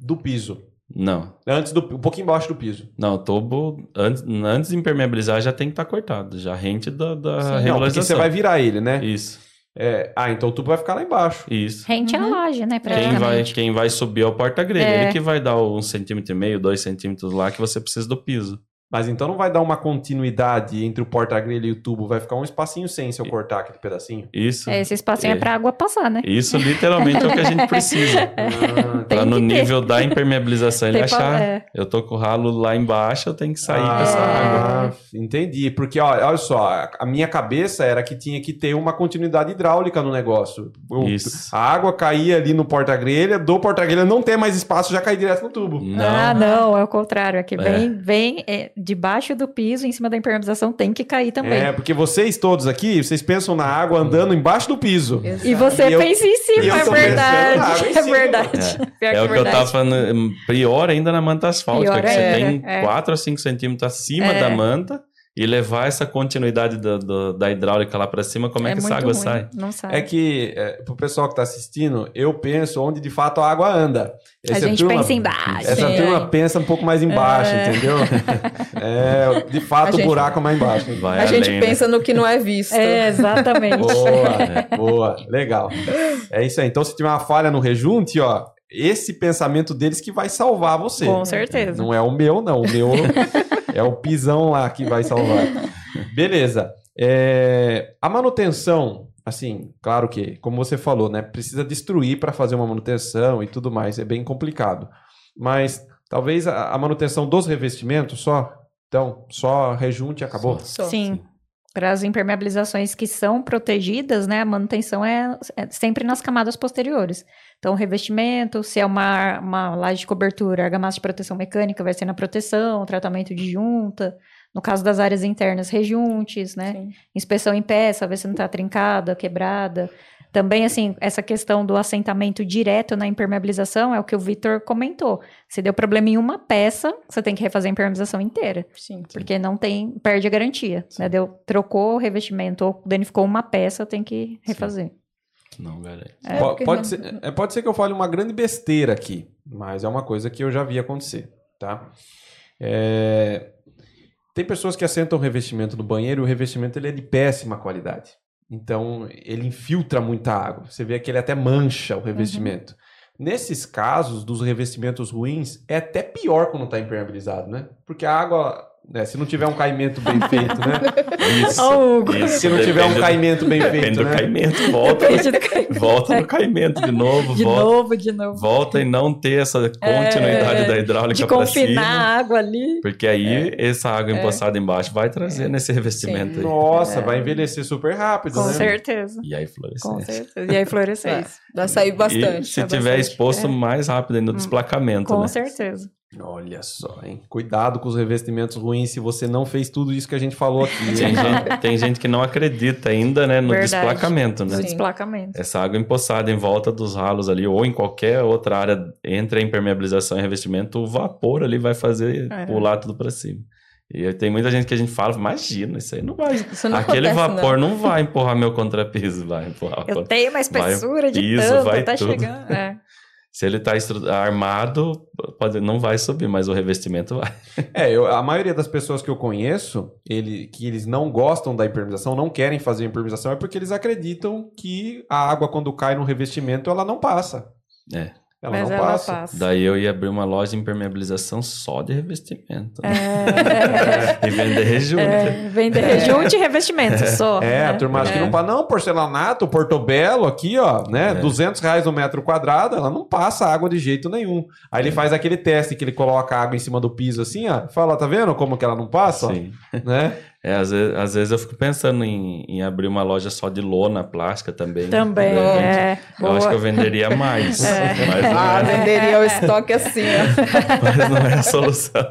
do piso. Não, Antes do, um pouquinho embaixo do piso. não, o tubo, antes, antes de impermeabilizar, já tem que estar cortado, já rente da, da Não, porque regularização. você vai virar ele, né? Isso, É, ah, então o tubo vai ficar lá embaixo. isso. Rente à Uhum. laje, né? Quem vai, quem vai subir é o porta-grelha. É. Ele que vai dar um centímetro e meio, dois centímetros lá que você precisa do piso. Mas então não vai dar uma continuidade entre o porta-grelha e o tubo. Vai ficar um espacinho sem se eu cortar aquele pedacinho. Isso. É, esse espacinho é, É. pra água passar, né? Isso literalmente é o que a gente precisa. Ah, Pra no nível da impermeabilização ele achar. é. Eu tô com o ralo lá embaixo, eu tenho que sair com ah, essa água. Entendi. Porque, ó, olha só, a minha cabeça era que tinha que ter uma continuidade hidráulica no negócio. O- Isso. A água caía ali no porta-grelha, do porta-grelha não ter mais espaço, já cai direto no tubo. Não. Ah, não, é o contrário. Aqui É. vem, vem é, debaixo do piso, em cima da impermeabilização, tem que cair também. É, porque vocês todos aqui, vocês pensam na água andando embaixo do piso. Exato. E você E eu- pensa em e cima, eu é verdade. em É cima. verdade. Pior É o que eu tava falando, hum, pior ainda na manta asfáltica, Pior que você ainda, tem é. 4 a 5 centímetros acima É. da manta e levar essa continuidade do- do- da hidráulica lá pra cima, como é, que essa água ruim, sai? Não sai. É que, é, pro pessoal que tá assistindo, eu penso onde de fato a água anda. a Essa gente turma- pensa embaixo. Essa Sim, turma é. pensa um pouco mais embaixo, É. entendeu? É, de fato, A o gente- buraco é mais embaixo. Vai A gente além, né? pensa no que não é visto. É, exatamente. Boa, boa, legal. É isso aí. Então, se tiver uma falha no rejunte, ó, esse pensamento deles que vai salvar você. Com certeza. Não é o meu, não. O meu é o pisão lá que vai salvar. Beleza. É, a manutenção, assim, claro que, como você falou, né, precisa destruir para fazer uma manutenção e tudo mais. É bem complicado. Mas talvez a, a manutenção dos revestimentos só. Então, só rejunte e acabou. Só. Sim. Para as impermeabilizações que são protegidas, né, a manutenção é, é sempre nas camadas posteriores. Então, revestimento, se é uma, uma laje de cobertura, argamassa de proteção mecânica, vai ser na proteção, tratamento de junta. No caso das áreas internas, rejuntes, né? Sim. Inspeção em peça, ver se não está trincada, quebrada. Também, assim, essa questão do assentamento direto na impermeabilização é o que o Vitor comentou. Se deu problema em uma peça, você tem que refazer a impermeabilização inteira. Sim. Porque não tem, perde a garantia. Né? Deu, trocou o revestimento ou danificou uma peça, tem que refazer. Não garante. É, pode, não- ser, é, pode ser que eu fale uma grande besteira aqui, mas é uma coisa que eu já vi acontecer, tá? É, Tem pessoas que assentam o revestimento no banheiro e o revestimento ele é de péssima qualidade. Então, ele infiltra muita água. Você vê que ele até mancha o revestimento. Nesses casos dos revestimentos ruins, é até pior quando está impermeabilizado, né? Porque a água, né, se não tiver um caimento bem feito, né? Isso. Hugo. isso, Se não tiver um depende do- caimento bem Depende feito, do né? caimento, volta, Depende do caimento. volta no caimento de novo, De volta, novo, de novo. volta e não ter essa continuidade É, da hidráulica para confinar cima. a água ali. Porque aí essa água empoçada embaixo vai trazer nesse revestimento Sim. aí. Nossa, vai envelhecer super rápido, Com né? certeza. E aí Com florescência. certeza. E aí fluorescência. Vai sair bastante. E se tiver bastante. exposto É. mais rápido ainda no desplacamento, Com né? certeza. Olha só, hein? Cuidado com os revestimentos ruins se você não fez tudo isso que a gente falou aqui. Tem gente, tem gente que não acredita ainda, né, no Verdade. desplacamento, né? Sim. desplacamento. Essa água empoçada em volta dos ralos ali, ou em qualquer outra área entre a impermeabilização e revestimento, o vapor ali vai fazer É. pular tudo para cima. E aí tem muita gente que a gente fala, imagina, isso aí não vai. Isso não Aquele acontece, vapor não. vai empurrar meu contrapiso, vai empurrar. o Eu tenho uma espessura de piso, tanto, vai tá tudo. chegando. É. Se ele tá estru- armado, pode, não vai subir, mas o revestimento vai. É, eu- a maioria das pessoas que eu conheço, ele, que eles não gostam da impermeabilização, não querem fazer a impermeabilização, é porque eles acreditam que a água, quando cai no revestimento, ela não passa. É. Ela Mas não ela passa. passa. Daí eu ia abrir uma loja de impermeabilização só de revestimento. É, E vender rejunte. é, vender rejunte e revestimento só. É, a né? turma acha que É. não passa. Não, porcelanato, portobello aqui, ó, né? É. 200 reais no metro quadrado, ela não passa água de jeito nenhum. Aí ele faz aquele teste que ele coloca a água em cima do piso assim, ó. Fala, tá vendo como que ela não passa? Sim. Né? É, às vezes, às vezes eu fico pensando em, em abrir uma loja só de lona plástica também. Também, repente. é. Eu acho Boa. que eu venderia mais. É. Mas, não Ah, é, venderia o estoque assim, ó. mas não é a solução.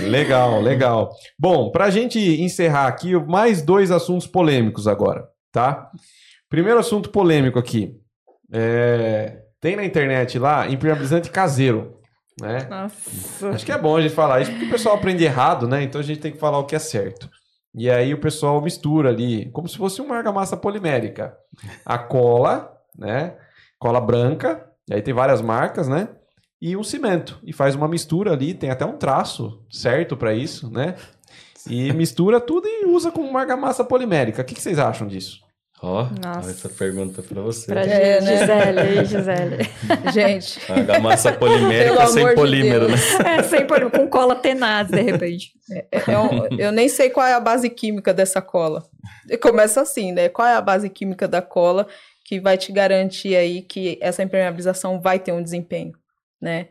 Legal, legal. Bom, pra gente encerrar aqui, mais dois assuntos polêmicos agora, tá? Primeiro assunto polêmico aqui. É, Tem na internet lá impermeabilizante caseiro, né? Nossa. Acho que é bom a gente falar isso, porque o pessoal aprende errado, né? Então a gente tem que falar o que é certo. E aí o pessoal mistura ali, como se fosse uma argamassa polimérica. A cola, né? Cola branca, e aí tem várias marcas, né? E um cimento. E faz uma mistura ali, tem até um traço certo para isso, né? E mistura tudo e usa como uma argamassa polimérica. O que, que vocês acham disso? Ó, Nossa. essa pergunta pra você. Pra É, né? Gisele, aí, Gisele. Gente, A massa polimérica sem amor de polímero, né? É, sem por, com cola tenaz, de repente. eu, eu nem sei qual é a base química dessa cola. Começa assim, né? Qual é a base química da cola que vai te garantir aí que essa impermeabilização vai ter um desempenho, né?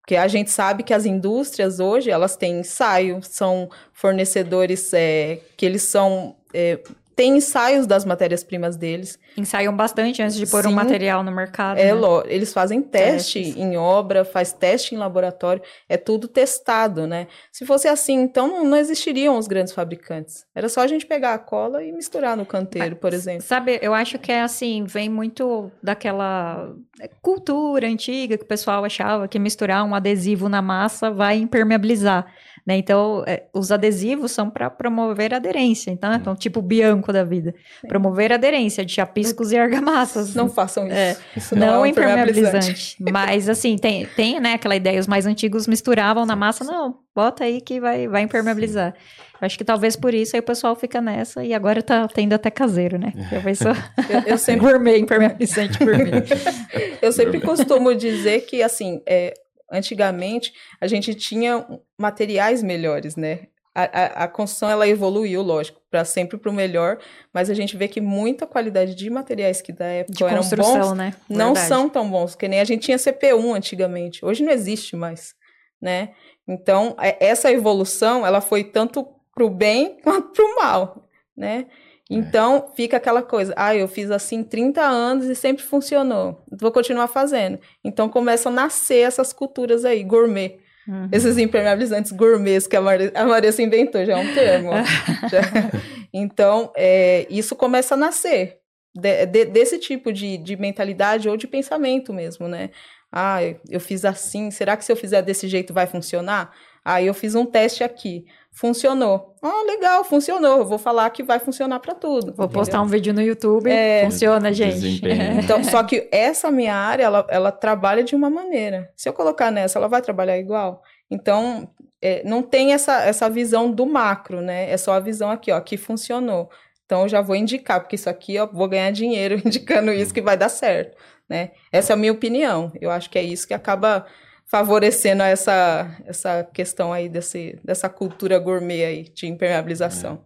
Porque a gente sabe que as indústrias hoje, elas têm ensaio, são fornecedores é, que eles são... É, têm ensaios das matérias-primas deles. Ensaiam bastante antes de pôr um Sim. material no mercado. É, né? eles fazem teste Testes. em obra, faz teste em laboratório, é tudo testado, né? Se fosse assim, então não, não existiriam os grandes fabricantes. Era só a gente pegar a cola e misturar no canteiro, por exemplo. Sabe, eu acho que é assim, vem muito daquela cultura antiga que o pessoal achava que misturar um adesivo na massa vai impermeabilizar. Né? Então, é, os adesivos são para promover aderência. Então, então, tipo o Bianco da vida. Promover aderência de chapiscos e argamassas. Não façam isso. É, isso não, não, é um impermeabilizante. Mas, assim, tem, tem né, aquela ideia, os mais antigos misturavam na massa. Não, bota aí que vai, vai impermeabilizar. Eu acho que talvez por isso aí o pessoal fica nessa e agora tá tendo até caseiro, né? Eu penso Eu, eu sempre, gourmet impermeabilizante por mim. eu sempre costumo dizer que, assim, é, antigamente a gente tinha materiais melhores, né? A, a, a construção ela evoluiu, lógico, para sempre para o melhor, mas a gente vê que muita qualidade de materiais que da época De eram bons né? não Verdade. são tão bons, porque nem a gente tinha CPU antigamente. Hoje não existe mais, né? Então, é- essa evolução, ela foi tanto pro bem quanto pro mal, né? Então, fica aquela coisa, ah, eu fiz assim 30 anos e sempre funcionou. Vou continuar fazendo. Então, começam a nascer essas culturas aí, gourmet. Uhum. Esses impermeabilizantes gourmets que a Maria, a inventou, já é um termo. Já- Então, é, isso começa a nascer de- de- desse tipo de, de mentalidade ou de pensamento mesmo, né? Ah, eu fiz assim, será que se eu fizer desse jeito vai funcionar? Aí eu fiz um teste aqui, funcionou. Ah, legal, funcionou. Eu vou falar que vai funcionar para tudo. Vou postar um vídeo no YouTube. Funciona, gente. Então, só que essa minha área, ela, ela trabalha de uma maneira. Se eu colocar nessa, ela vai trabalhar igual. Então, é, não tem essa, essa visão do macro, né? É só a visão aqui, ó, que funcionou. Então, eu já vou indicar, porque isso aqui, ó, vou ganhar dinheiro indicando isso que vai dar certo, né? Essa é a minha opinião. Eu acho que é isso que acaba favorecendo essa, essa questão aí desse, dessa cultura gourmet aí de impermeabilização.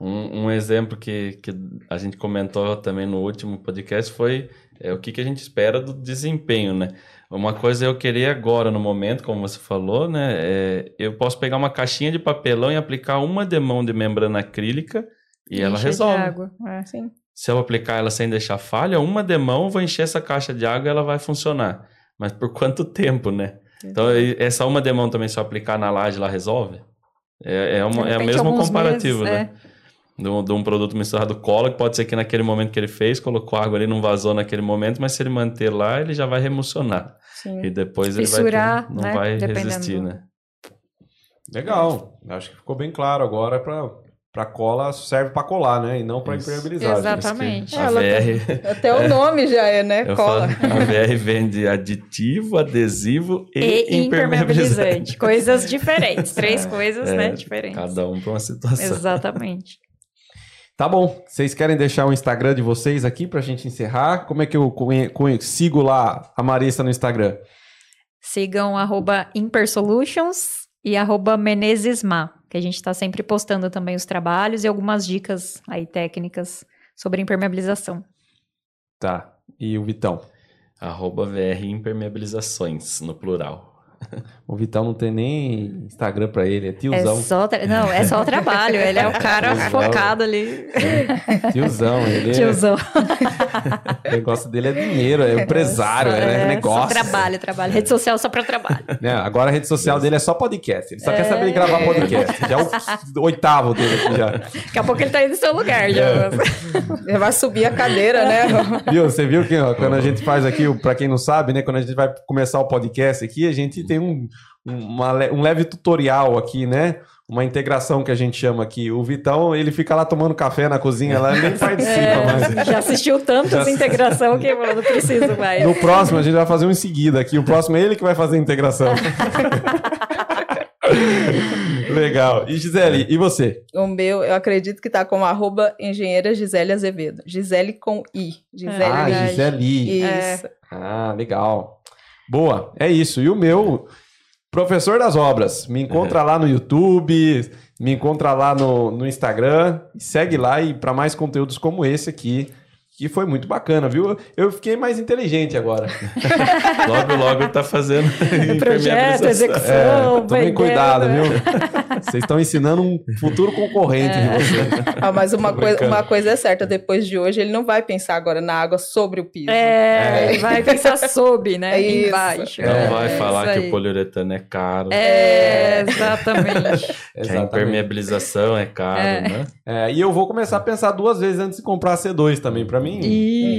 Um, um exemplo que, que a gente comentou também no último podcast foi é, o que, que a gente espera do desempenho, né? Uma coisa eu queria agora, no momento, como você falou, né? é, eu posso pegar uma caixinha de papelão e aplicar uma demão de membrana acrílica e ela Encher de resolve. água, é. Sim. Se eu aplicar ela sem deixar falha, uma demão, eu vou encher essa caixa de água e ela vai funcionar. Mas por quanto tempo, né? Então, e- essa uma demão também, se eu aplicar na laje, ela resolve? É, é, uma, é o repente, mesmo comparativo, meses, né? De um, de um produto misturado cola, que pode ser que naquele momento que ele fez, colocou água ali, não vazou naquele momento, mas se ele manter lá, ele já vai reemulsionar. Sim. E depois Fissurar, ele vai ter- não né? vai Dependendo resistir, do- né? Legal. Acho que ficou bem claro agora para para cola serve para colar, né? E não para impermeabilizar. Exatamente. A VR, Até o nome já é, né? eu Cola. falo, a VR vende aditivo, adesivo e, E impermeabilizante. impermeabilizante. Coisas diferentes. Três coisas, É, né? Diferentes. Cada um para uma situação. Exatamente. Tá bom. Vocês querem deixar o Instagram de vocês aqui pra gente encerrar? Como é que eu conhe- sigo lá a Marissa no Instagram? Sigam arroba Impersolutions e arroba Menezesma, que a gente está sempre postando também os trabalhos e algumas dicas aí técnicas sobre impermeabilização. Tá. E o Vitão? Arroba VR Impermeabilizações, no plural. O Vitão não tem nem Instagram pra ele, é É tiozão. só tra- Não, é só o trabalho. Ele é o cara Tiozão. focado ali. Tiozão, ele é- Tiozão. o negócio dele é dinheiro, é empresário, Só- é, negócio. Só trabalho, trabalho. Rede social só para trabalho. Né? Agora a rede social dele é só podcast. Ele só quer saber de gravar podcast. Já é o oitavo dele aqui já. Daqui a pouco ele tá aí no seu lugar. Já. Já vai subir a cadeira, né? Viu? Você viu que ó, quando a gente faz aqui, pra quem não sabe, né? Quando a gente vai começar o podcast aqui, a gente tem um, uma um leve tutorial aqui, né? Uma integração que a gente chama aqui. O Vitão, ele fica lá tomando café na cozinha, lá nem participa mais. É, já assistiu tanto Já essa integração que eu não preciso mais. No próximo, a gente vai fazer um em seguida aqui. O próximo é ele que vai fazer a integração. Legal. E Gisele, e você? O meu, eu acredito que tá como arroba engenheira Gisele Azevedo. Gisele com I. Gisele. ah. Gisele. Isso. Ah, legal. Boa, é isso. E o meu, professor das obras. Me encontra lá no YouTube, me encontra lá no, no Instagram. Segue lá e para mais conteúdos como esse aqui, que foi muito bacana, viu? Eu fiquei mais inteligente agora. Logo, logo tá fazendo Projeto, impermeabilização. execução, É, tomem cuidado, viu? Vocês estão ensinando um futuro concorrente de vocês. Ah, mas uma, Tô coisa, brincando. uma coisa é certa, depois de hoje ele não vai pensar agora na água sobre o piso. É, ele vai pensar sob, né? É. Embaixo. Não É, vai isso falar que o poliuretano é caro, É, exatamente. que a impermeabilização é caro, É. né? É, e eu vou começar a pensar duas vezes antes de comprar a C2 também, para mim.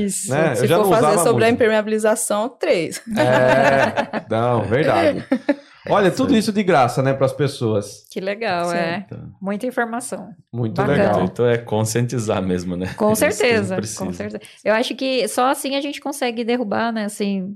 Isso. Né? Eu Se já for fazer sobre a muito. impermeabilização, três. É, não, verdade. Olha, tudo isso de graça, né, para as pessoas. Que legal, Sim. é. Muita informação. Muito Bacana. legal. então é conscientizar mesmo, né? Com certeza, com certeza. Eu acho que só assim a gente consegue derrubar, né, assim,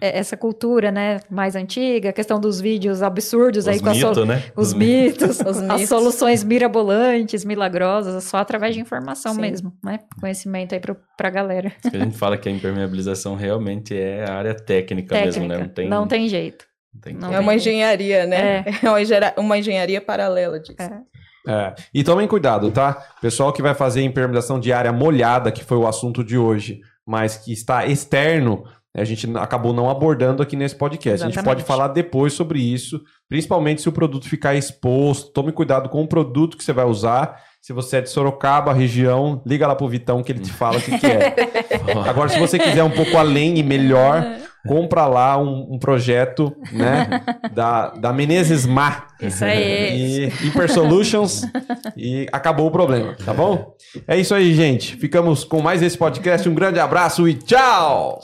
é- essa cultura, né, mais antiga, a questão dos vídeos absurdos aí Os com a so- mitos, né? os mitos, Os as mitos. soluções mirabolantes, milagrosas, só através de informação Sim. mesmo, né? Conhecimento aí pro, pra galera. A gente fala que a impermeabilização realmente é a área técnica, mesmo, né? Não tem, Não tem jeito. É uma engenharia, né? É. É, uma, engenharia, paralela disso. É. É, E tomem cuidado, tá? Pessoal que vai fazer impermeabilização de área molhada, que foi o assunto de hoje, mas que está externo, a gente acabou não abordando aqui nesse podcast. A gente Exatamente. pode falar depois sobre isso, principalmente se o produto ficar exposto. Tome cuidado com o produto que você vai usar. Se você é de Sorocaba, região, liga lá pro Vitão que ele te fala o que, que é. Agora, se você quiser um pouco além e melhor, compra lá um, um projeto, né, da, da Menezes Mar. Isso aí. E Hyper Solutions e acabou o problema, tá bom? É isso aí, gente. Ficamos com mais esse podcast. Um grande abraço e tchau!